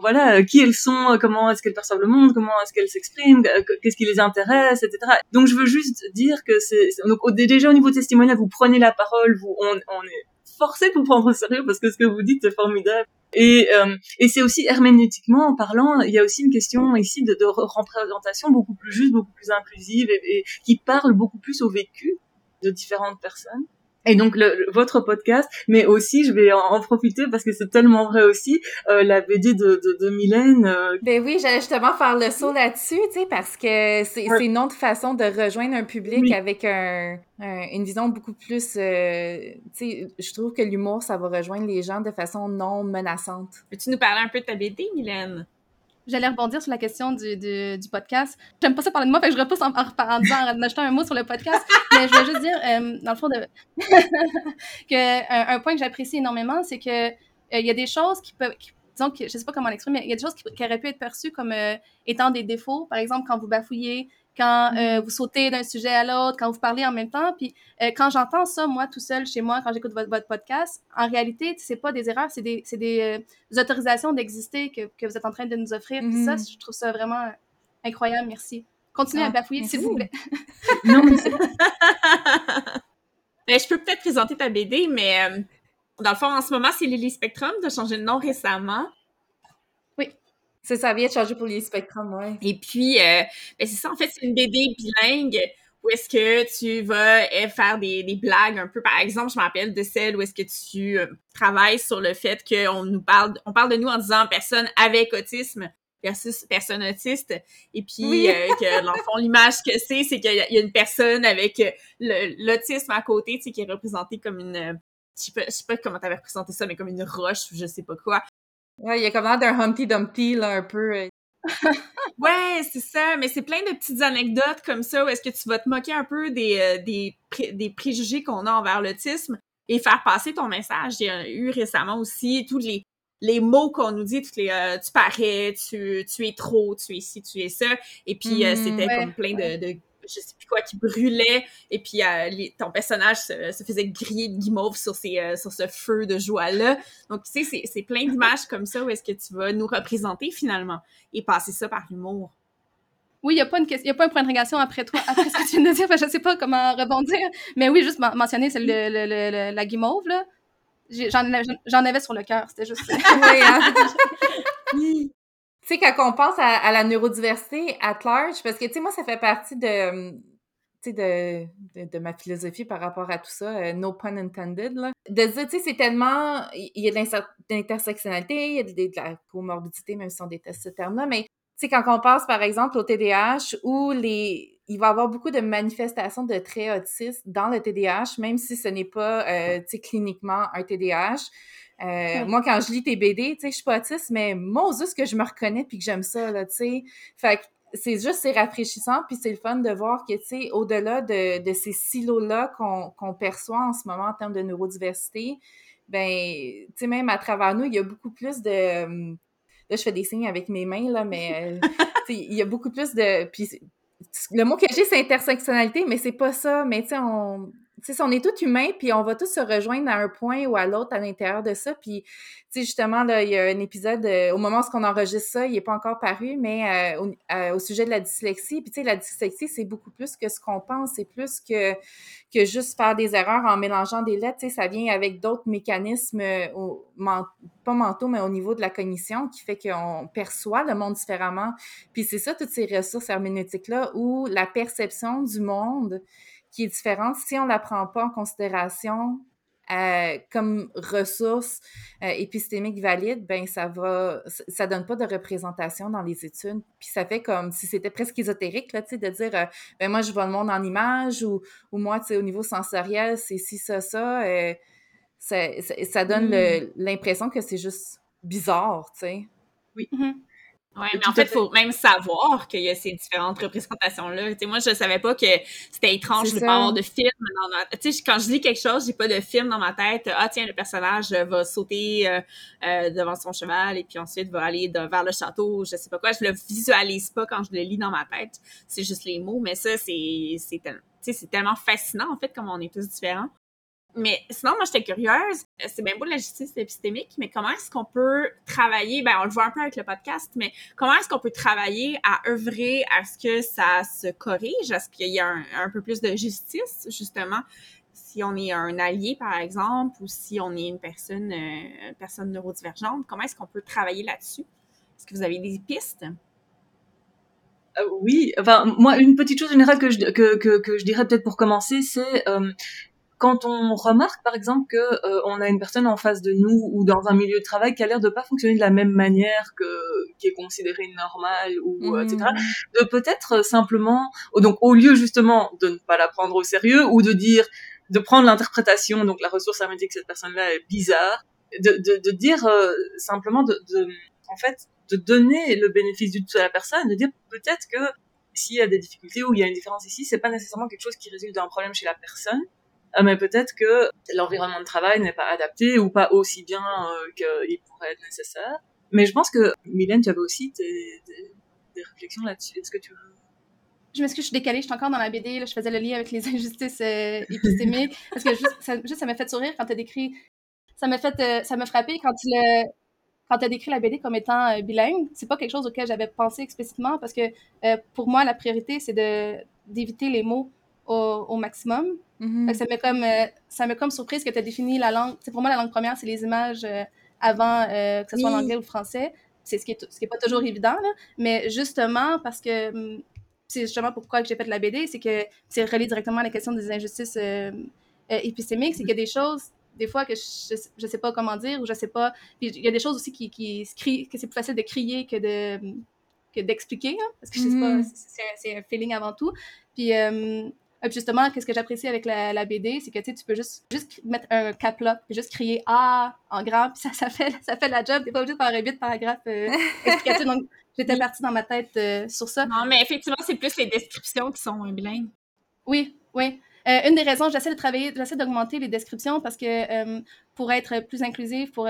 voilà, qui elles sont, comment est-ce qu'elles perçoivent le monde, comment est-ce qu'elles s'expriment, qu'est-ce qui les intéresse, etc. Donc je veux juste dire que c'est donc déjà au niveau testimonial, vous prenez la parole, vous on, est forcé de vous prendre au sérieux parce que ce que vous dites est formidable. Et, euh, et c'est aussi herméneutiquement en parlant, il y a aussi une question ici de, représentation beaucoup plus juste, beaucoup plus inclusive et qui parle beaucoup plus au vécu de différentes personnes. Et donc le, votre podcast, mais aussi je vais en, profiter parce que c'est tellement vrai aussi euh, la BD de, de, de Mylène. Euh, ben oui, j'allais justement faire le saut là-dessus, tu sais, parce que c'est une autre façon de rejoindre un public avec un, une vision beaucoup plus, euh, tu sais, je trouve que l'humour ça va rejoindre les gens de façon non menaçante. Peux-tu nous parler un peu de ta BD, Mylène? J'allais rebondir sur la question du, du, du podcast. J'aime pas ça parler de moi, fait que je repousse en, en, disant, en achetant un mot sur le podcast. Mais je voulais juste dire, euh, dans le fond, de... que un, un, point que j'apprécie énormément, c'est que euh, il y a des choses qui peuvent, disons que je sais pas comment l'exprimer, mais il y a des choses qui, qui auraient pu être perçues comme euh, étant des défauts. Par exemple, quand vous bafouillez, quand euh, mm-hmm. vous sautez d'un sujet à l'autre, quand vous parlez en même temps. Puis euh, quand j'entends ça, moi, tout seul, chez moi, quand j'écoute votre, votre, podcast, en réalité, c'est pas des erreurs, c'est des, des, euh, autorisations d'exister que, que, vous êtes en train de nous offrir. Puis ça, mm-hmm. je trouve ça vraiment incroyable. Merci. Continuez à ah, bafouiller, s'il vous plaît. non, mais. Ben, je peux peut-être présenter ta BD, mais Dans le fond, en ce moment, c'est Lily Spectrum. Tu as changé de nom récemment. C'est ça, vient de changer pour Lily Spectrum, ouais. Et puis, euh, ben, c'est ça, en fait, c'est une BD bilingue où est-ce que tu vas euh, faire des, des, blagues un peu. Par exemple, je me rappelle de celle où est-ce que tu euh, travailles sur le fait qu'on nous parle, on parle de nous en disant personne avec autisme versus personne autiste. Et puis, euh, que l'enfant, l'image que c'est, c'est qu'il y, a une personne avec l'autisme à côté, tu sais, qui est représentée comme une, je sais pas, je sais pas comment t'avais représenté ça, mais comme une roche ou je sais pas quoi. Ouais, il y a comme l'air d'un Humpty Dumpty, là, un peu. ouais, c'est ça, mais c'est plein de petites anecdotes comme ça où est-ce que tu vas te moquer un peu des, euh, des, des préjugés qu'on a envers l'autisme et faire passer ton message. J'ai eu récemment aussi tous les, les mots qu'on nous dit, toutes les euh, tu parais, tu, tu es trop, tu es ci, tu es ça. Et puis euh, mm, c'était comme plein de, de je sais plus quoi, qui brûlait, et puis euh, ton personnage se, faisait griller de guimauve sur, ces, euh, sur ce feu de joie-là. Donc, tu sais, c'est plein d'images comme ça où est-ce que tu vas nous représenter finalement et passer ça par l'humour. Oui, il n'y a, pas une a pas un point d'interrogation après toi, après ce que tu viens de dire, je ne sais pas comment rebondir, mais oui, juste mentionner le, le, la guimauve, là. J'en avais sur le cœur, c'était juste ça. oui, hein? Tu sais, quand on pense à, la neurodiversité at large, parce que, tu sais, moi, ça fait partie de, de, de, ma philosophie par rapport à tout ça, euh, no pun intended, là. De dire, tu sais, c'est tellement... Il y a de l'intersectionnalité, il y a de, la comorbidité, même si on déteste ce terme-là, mais, tu sais, quand on pense, par exemple, au TDAH, où les... il va y avoir beaucoup de manifestations de traits autistes dans le TDAH, même si ce n'est pas, euh, tu sais, cliniquement un TDAH, euh, moi, quand je lis tes BD, tu sais, je suis pas autiste, mais Moses que je me reconnais puis que j'aime ça, là, tu sais. Fait que c'est juste, c'est rafraîchissant, puis c'est le fun de voir que, tu sais, au-delà de, de, ces silos-là qu'on perçoit en ce moment en termes de neurodiversité, ben, tu sais, même à travers nous, il y a beaucoup plus de... Là, je fais des signes avec mes mains, là, mais, euh, il y a beaucoup plus de... Puis le mot que j'ai, c'est intersectionnalité, mais c'est pas ça. Mais tu sais, on, on est tous humains, puis on va tous se rejoindre à un point ou à l'autre à l'intérieur de ça. Puis, tu sais, justement, là, il y a un épisode, euh, au moment où on enregistre ça, il n'est pas encore paru, mais euh, euh, au, sujet de la dyslexie. Puis, tu sais, la dyslexie, c'est beaucoup plus que ce qu'on pense. C'est plus que, que juste faire des erreurs en mélangeant des lettres. Tu sais, ça vient avec d'autres mécanismes, pas mentaux, mais au niveau de la cognition, qui fait qu'on perçoit le monde différemment. Puis, c'est ça, toutes ces ressources herméneutiques-là, où la perception du monde qui est différente si on la prend pas en considération euh, comme ressource euh, épistémique valide, ben ça va, ça donne pas de représentation dans les études. Puis ça fait comme si c'était presque ésotérique là, tu sais, de dire, euh, ben moi je vois le monde en image ou, ou moi, tu sais, au niveau sensoriel, c'est ci ça ça. Ça, ça, donne mm. l'impression que c'est juste bizarre, tu sais. Oui. Mm-hmm. Oui, mais en fait, il faut même savoir qu'il y a ces différentes représentations-là. Tu sais, moi, je savais pas que c'était étrange de pas avoir de film dans ma... Tu sais, quand je lis quelque chose, j'ai pas de film dans ma tête. Ah, tiens, le personnage va sauter euh, euh, devant son cheval et puis ensuite va aller vers le château, je sais pas quoi. Je le visualise pas quand je le lis dans ma tête. C'est juste les mots, mais ça, c'est c'est tellement fascinant, en fait, comme on est tous différents. Mais sinon, moi, j'étais curieuse. Euh, c'est bien beau la justice épistémique, mais comment est-ce qu'on peut travailler, ben, on le voit un peu avec le podcast, mais comment est-ce qu'on peut travailler à œuvrer à ce que ça se corrige, à ce qu'il y ait un, peu plus de justice, justement, si on est un allié, par exemple, ou si on est une personne, euh, personne neurodivergente, comment est-ce qu'on peut travailler là-dessus? Est-ce que vous avez des pistes? Euh, oui, enfin moi une petite chose générale que je que, que je dirais peut-être pour commencer, c'est quand on remarque par exemple que euh, on a une personne en face de nous ou dans un milieu de travail qui a l'air de pas fonctionner de la même manière que qui est considérée normale ou etc mmh. de peut-être simplement donc au lieu justement de ne pas la prendre au sérieux ou de dire de prendre l'interprétation donc la ressource hermétique que cette personne-là est bizarre de, de, de dire euh, simplement de, de en fait de donner le bénéfice du tout à la personne de dire peut-être que s'il y a des difficultés ou il y a une différence ici, c'est pas nécessairement quelque chose qui résulte d'un problème chez la personne, mais peut-être que l'environnement de travail n'est pas adapté ou pas aussi bien euh, qu'il pourrait être nécessaire. Mais je pense que, Mylène, tu avais aussi des, réflexions là-dessus. Est-ce que tu veux... Je m'excuse, je suis décalée, je suis encore dans la BD, je faisais le lien avec les injustices euh, épistémiques, parce que juste ça, m'a fait sourire quand tu as décrit, ça m'a fait, euh, ça m'a frappé quand tu as décrit la BD comme étant bilingue, c'est pas quelque chose auquel j'avais pensé explicitement parce que pour moi, la priorité, c'est d'éviter les mots au, au maximum. Mhm. Que ça m'a comme, euh, ça comme surprise que tu as défini la langue. C'est pour moi, la langue première, c'est les images euh, avant euh, que ce soit en Oui. anglais ou français. C'est ce qui est, ce qui est pas toujours évident, là. Mais justement, parce que hum, c'est justement pourquoi j'ai fait la BD, c'est que c'est relié directement à la question des injustices épistémiques. C'est qu'il y a des choses, des fois, que je, je sais pas comment dire ou je sais pas. Puis il y a des choses aussi qui, qui se crient, que c'est plus facile de crier que de que d'expliquer, hein, parce que je sais pas, Mhm. c'est- un- feeling avant tout. Euh, puis justement, qu'est-ce que j'apprécie avec la, la BD, c'est que tu peux juste, juste mettre un cap lock, puis juste crier Ah en grand, puis ça, ça, fait, ça fait la job. T'es pas obligé de faire un huit paragraphes euh, explicatifs. Donc, j'étais partie dans ma tête euh, sur ça. Non, mais effectivement, c'est plus les descriptions qui sont bilingues. Oui, oui. Euh, une des raisons, j'essaie de travailler, j'essaie d'augmenter les descriptions parce que euh, pour être plus inclusive, pour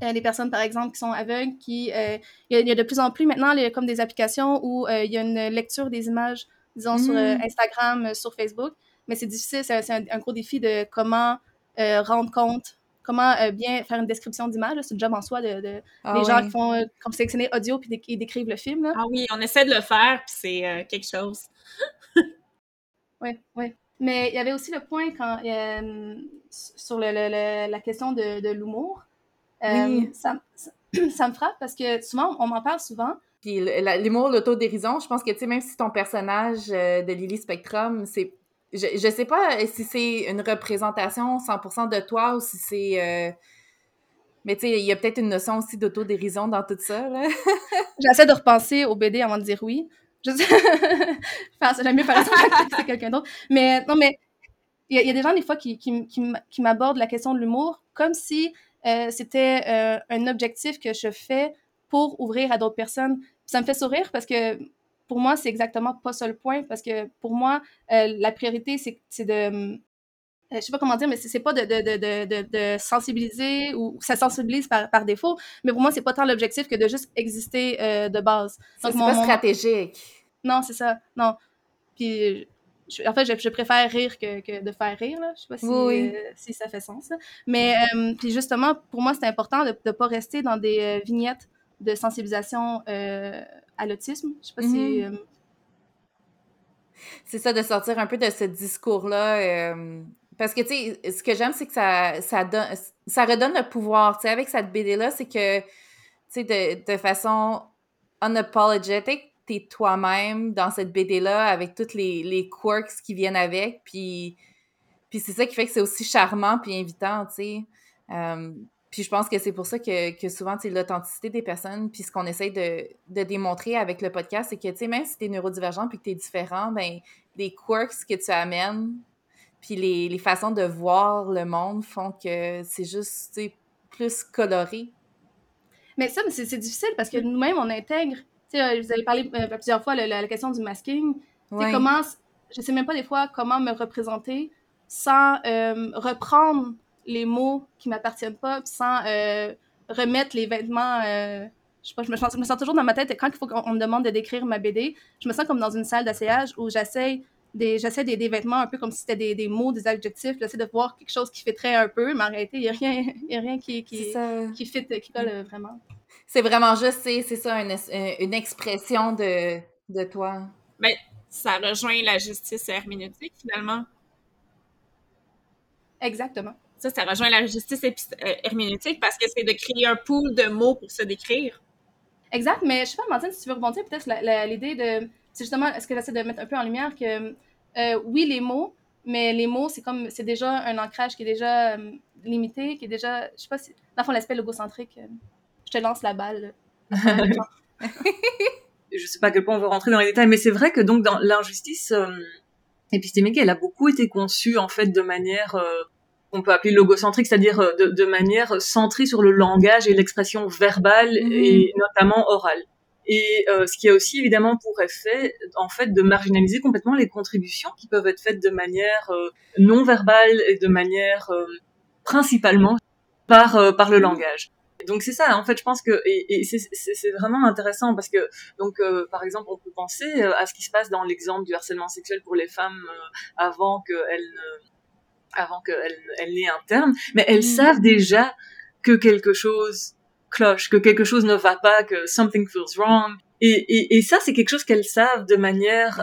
les personnes, par exemple, qui sont aveugles, qui, euh, il y, a- il y a de plus en plus maintenant il y a comme des applications où euh, il y a une lecture des images, disons, sur euh, Mm. Instagram, euh, sur Facebook, mais c'est difficile, c'est un, un gros défi de comment euh, rendre compte, comment euh, bien faire une description d'image, c'est le job en soi de, de- Ah des gens ouais. qui font euh, comme sélectionner audio puis qui décrivent le film. Là. Ah oui, on essaie de le faire, puis c'est euh, quelque chose. Oui, oui. Mais il y avait aussi le point quand, sur le, le- le- la question de, de l'humour. Oui. ça, ça, ça me frappe parce que souvent, on m'en parle souvent. Puis l'humour, l'autodérision, je pense que, tu sais, même si ton personnage euh, de Lily Spectrum, c'est... Je, je sais pas si c'est une représentation 100% de toi ou si c'est... euh, Mais tu sais, il y a peut-être une notion aussi d'autodérision dans tout ça. J'essaie de repenser au BD avant de dire oui. Je enfin, j'aime mieux faire que c'est quelqu'un d'autre. Mais non, mais il y, a- des gens, des fois, qui, qui, qui m'abordent la question de l'humour comme si euh, c'était euh, un objectif que je fais pour ouvrir à d'autres personnes. Ça me fait sourire parce que pour moi, c'est exactement pas ça le point. Parce que pour moi, euh, la priorité, c'est de. euh, je sais pas comment dire, mais c'est pas de, de, de, de, sensibiliser ou ça sensibilise par, par défaut, mais pour moi, c'est pas tant l'objectif que de juste exister euh, de base. C'est pas mon- stratégique. Non, c'est ça. Non. Puis, je- en fait, je, je préfère rire que, que de faire rire. Là. Je sais pas si, Oui, euh, si ça fait sens. là. Mais, euh, puis justement, pour moi, c'est important de ne pas rester dans des vignettes de sensibilisation euh, à l'autisme. Je sais pas si... Mhm. euh, C'est ça, de sortir un peu de ce discours-là. euh, parce que, tu sais, ce que j'aime, c'est que ça, ça, donne, ça redonne le pouvoir. Tu sais, avec cette BD-là, c'est que, tu sais, de, de façon unapologetic, t'es toi-même dans cette BD-là avec toutes les, les quirks qui viennent avec. Puis, puis c'est ça qui fait que c'est aussi charmant puis invitant, tu sais. Puis je pense que c'est pour ça que, que souvent, tu sais, l'authenticité des personnes, puis ce qu'on essaye de, de démontrer avec le podcast, c'est que, tu sais, même si t'es neurodivergent puis que t'es différent, ben les quirks que tu amènes, puis les, les façons de voir le monde font que c'est juste, tu sais, plus coloré. Mais ça, c'est c'est difficile parce que nous-mêmes, on intègre... Tu sais, euh, vous avez parlé euh, plusieurs fois la, la- la question du masking. Tu sais, Ouais. comment... Je sais même pas des fois comment me représenter sans euh, reprendre les mots qui m'appartiennent pas, puis sans euh, remettre les vêtements. euh, je sais pas, je me, sens, je me sens toujours dans ma tête, quand il faut qu'on on me demande de décrire ma BD, je me sens comme dans une salle d'asseyage où j'essaie des, des, des vêtements un peu comme si c'était des, des mots, des adjectifs. J'essaie de voir quelque chose qui fitterait un peu, mais en réalité, il n'y a rien, y a rien qui, qui, qui fit, qui colle euh, vraiment. C'est vraiment juste, c'est c'est ça, une, une expression de, de toi. Ben, ça rejoint la justice herméneutique, finalement. Exactement. Ça, ça rejoint la justice euh, herméneutique parce que c'est de créer un pool de mots pour se décrire. Exact, mais je sais pas, Martine, si tu veux rebondir peut-être l'idée de. C'est justement, est-ce que j'essaie de mettre un peu en lumière que, euh, oui, les mots, mais les mots, c'est comme. C'est déjà un ancrage qui est déjà euh, limité, qui est déjà. Je sais pas si. Dans le fond, l'aspect logocentrique, euh, je te lance la balle. je sais pas à quel point on veut rentrer dans les détails, mais c'est vrai que donc dans l'injustice euh, épistémique, elle a beaucoup été conçue en fait de manière euh, qu'on peut appeler logocentrique, c'est-à-dire euh, de, de manière centrée sur le langage et l'expression verbale Mhm. et notamment orale. Et euh, ce qui a aussi évidemment pour effet, en fait, de marginaliser complètement les contributions qui peuvent être faites de manière euh, non verbale et de manière euh, principalement par euh, par le langage. Donc c'est ça, en fait, je pense que et, et c'est- vraiment intéressant parce que donc euh, par exemple, on peut penser euh, à ce qui se passe dans l'exemple du harcèlement sexuel pour les femmes euh, avant qu'elles ne avant qu'elles elles n'aient un terme, mais elles Mhm. savent déjà que quelque chose cloche, que quelque chose ne va pas, que something feels wrong. et, et, ça, c'est quelque chose qu'elles savent de manière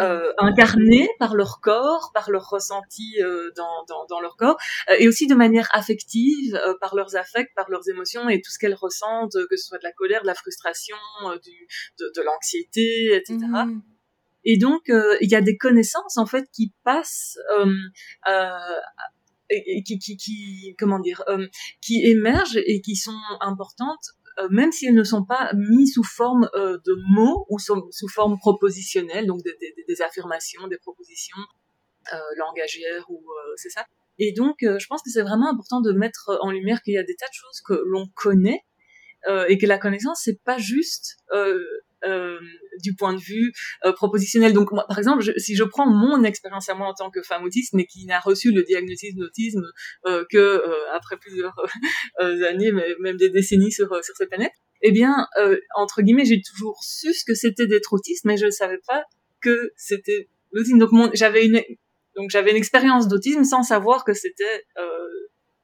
euh, incarnée par leur corps, par leur ressenti euh, dans, dans, dans, leur corps, euh, et aussi de manière affective, euh, par leurs affects, par leurs émotions et tout ce qu'elles ressentent, que ce soit de la colère, de la frustration, du, de, de l'anxiété, etc. Et donc, il y a des connaissances en fait qui passent et, qui, qui, qui, comment dire, qui émergent et qui sont importantes euh, même si elles ne sont pas mises sous forme euh, de mots ou sous, forme propositionnelle, donc des, des, affirmations, des propositions euh, langagières ou c'est ça. Et donc, je pense que c'est vraiment important de mettre en lumière qu'il y a des tas de choses que l'on connaît et que la connaissance c'est pas juste euh, du point de vue euh, propositionnel. Donc, moi, par exemple, si je prends mon expérience à moi en tant que femme autiste, mais qui n'a reçu le diagnostic d'autisme euh, que euh, après plusieurs années, mais même des décennies sur, cette planète, eh bien, entre guillemets, j'ai toujours su ce que c'était d'être autiste, mais je ne savais pas que c'était l'autisme. Donc, j'avais une donc j'avais une expérience d'autisme sans savoir que c'était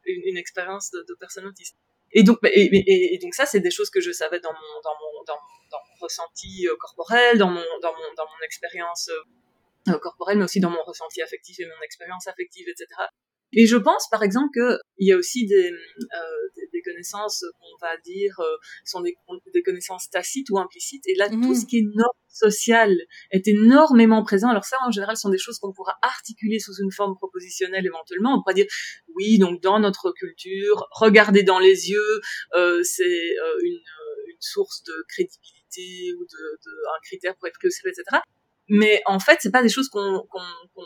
une, expérience de personne autiste. Et donc, et, et, donc ça, c'est des choses que je savais dans mon, dans mon, dans, dans ressenti euh, corporel, dans mon, dans mon, dans mon expérience euh, corporelle, mais aussi dans mon ressenti affectif et mon expérience affective, etc. Et je pense, par exemple, qu'il y a aussi des, euh, des, des, connaissances qu'on va dire euh, sont des, des, connaissances tacites ou implicites. Et là, tout mhm. ce qui est norme sociale est énormément présent. Alors ça, en général, sont des choses qu'on pourra articuler sous une forme propositionnelle éventuellement. On pourra dire, oui, donc dans notre culture, regarder dans les yeux, euh, c'est euh, une, une, source de crédibilité ou de, de, un critère pour être plus etc. Mais en fait, c'est pas des choses qu'on qu'on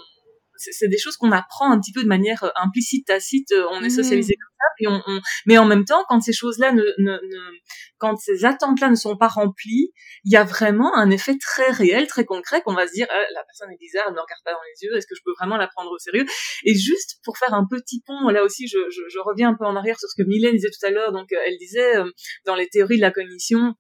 c'est des choses qu'on apprend un petit peu de manière euh, implicite, tacite. Euh, on est mmh. socialisé comme ça, puis on, on, mais en même temps, quand ces choses-là ne, ne, ne, quand ces attentes-là ne sont pas remplies, il y a vraiment un effet très réel, très concret, qu'on va se dire, ah, la personne est bizarre, elle ne me regarde pas dans les yeux, est-ce que je peux vraiment la prendre au sérieux? Et juste pour faire un petit pont, là aussi, je, je, je reviens un peu en arrière sur ce que Mylène disait tout à l'heure. Donc, euh, elle disait dans les théories de la cognition,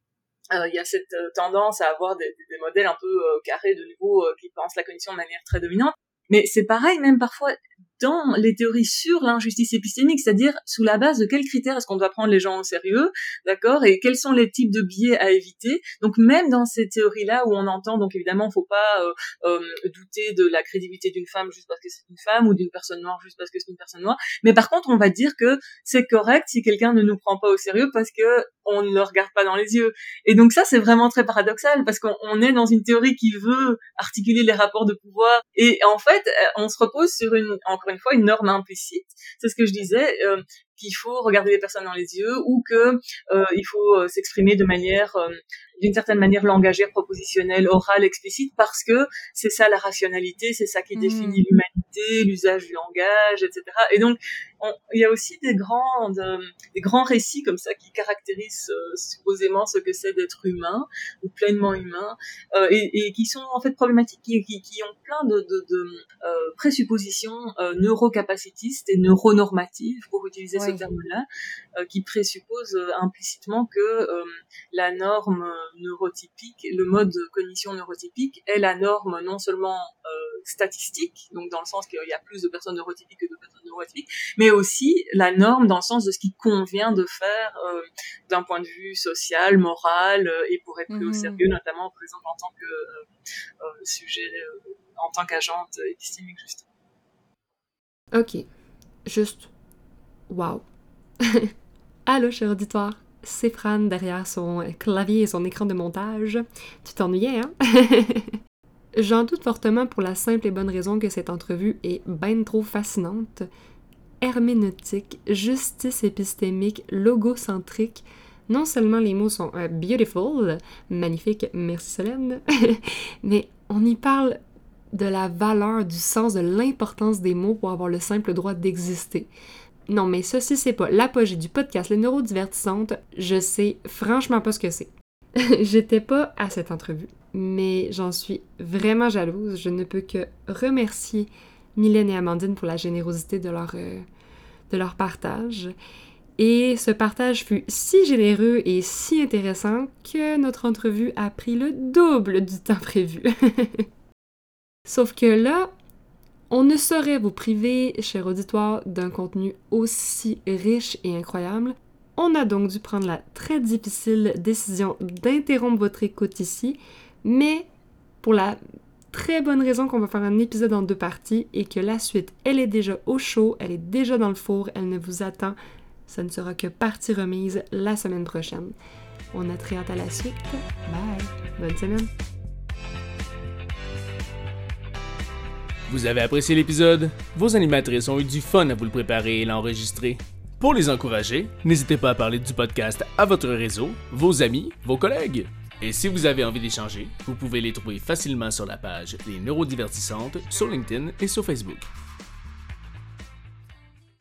il y a cette tendance à avoir des, des modèles un peu carrés de nouveau qui pensent la cognition de manière très dominante. Mais c'est pareil même parfois dans les théories sur l'injustice épistémique, c'est-à-dire sous la base de quels critères est-ce qu'on doit prendre les gens au sérieux, d'accord, et quels sont les types de biais à éviter. Donc même dans ces théories-là où on entend, donc évidemment, faut pas euh, euh, douter de la crédibilité d'une femme juste parce que c'est une femme ou d'une personne noire juste parce que c'est une personne noire. Mais par contre, on va dire que c'est correct si quelqu'un ne nous prend pas au sérieux parce que on ne le regarde pas dans les yeux. Et donc ça, c'est vraiment très paradoxal parce qu'on est dans une théorie qui veut articuler les rapports de pouvoir et en fait, on se repose sur une une fois une norme implicite. C'est ce que je disais, euh, qu'il faut regarder les personnes dans les yeux ou que euh, il faut euh, s'exprimer de manière d'une certaine manière langagère, propositionnelle, orale, explicite, parce que c'est ça la rationalité, c'est ça qui mmh. définit l'humanité, l'usage du langage, etc. Et donc, il y a aussi des grands, des grands récits comme ça qui caractérisent euh, supposément ce que c'est d'être humain ou pleinement humain, euh, et, et, qui sont en fait problématiques, qui, qui, qui ont plein de, de, de euh, présuppositions euh, neurocapacitistes et neuronormatives, pour utiliser ce terme-là, euh, qui présupposent implicitement que la norme neurotypique, le mode de cognition neurotypique est la norme non seulement euh, statistique, donc dans le sens qu'il y a plus de personnes neurotypiques que de personnes neurotypiques, mais aussi la norme dans le sens de ce qui convient de faire euh, d'un point de vue social, moral euh, et pour être pris au mhm. sérieux, notamment exemple en tant que sujet, en tant qu'agente épistémique justement. Ok, juste, wow. Allô, cher auditoire c'est Fran derrière son clavier et son écran de montage. Tu t'ennuyais, hein? J'en doute fortement pour la simple et bonne raison que cette entrevue est bien trop fascinante. Herméneutique, justice épistémique, logocentrique. Non seulement les mots sont euh, beautiful, magnifique, merci Solène, mais on y parle de la valeur, du sens, de l'importance des mots pour avoir le simple droit d'exister. Non, mais si c'est pas l'apogée du podcast Les Neurodivertissantes, je sais franchement pas ce que c'est. J'étais pas à cette entrevue, mais j'en suis vraiment jalouse. Je ne peux que remercier Mylène et Amandine pour la générosité de leur, euh, de leur partage. Et ce partage fut si généreux et si intéressant que notre entrevue a pris le double du temps prévu. Sauf que là, on ne saurait vous priver, cher auditoire, d'un contenu aussi riche et incroyable. On a donc dû prendre la très difficile décision d'interrompre votre écoute ici, mais pour la très bonne raison qu'on va faire un épisode en deux parties et que la suite, elle est déjà au chaud, elle est déjà dans le four, elle ne vous attend. Ça ne sera que partie remise la semaine prochaine. On a très hâte à la suite. Bye! Bonne semaine! Vous avez apprécié l'épisode? Vos animatrices ont eu du fun à vous le préparer et l'enregistrer. Pour les encourager, n'hésitez pas à parler du podcast à votre réseau, vos amis, vos collègues. Et si vous avez envie d'échanger, vous pouvez les trouver facilement sur la page Les Neurodivertissantes sur LinkedIn et sur Facebook.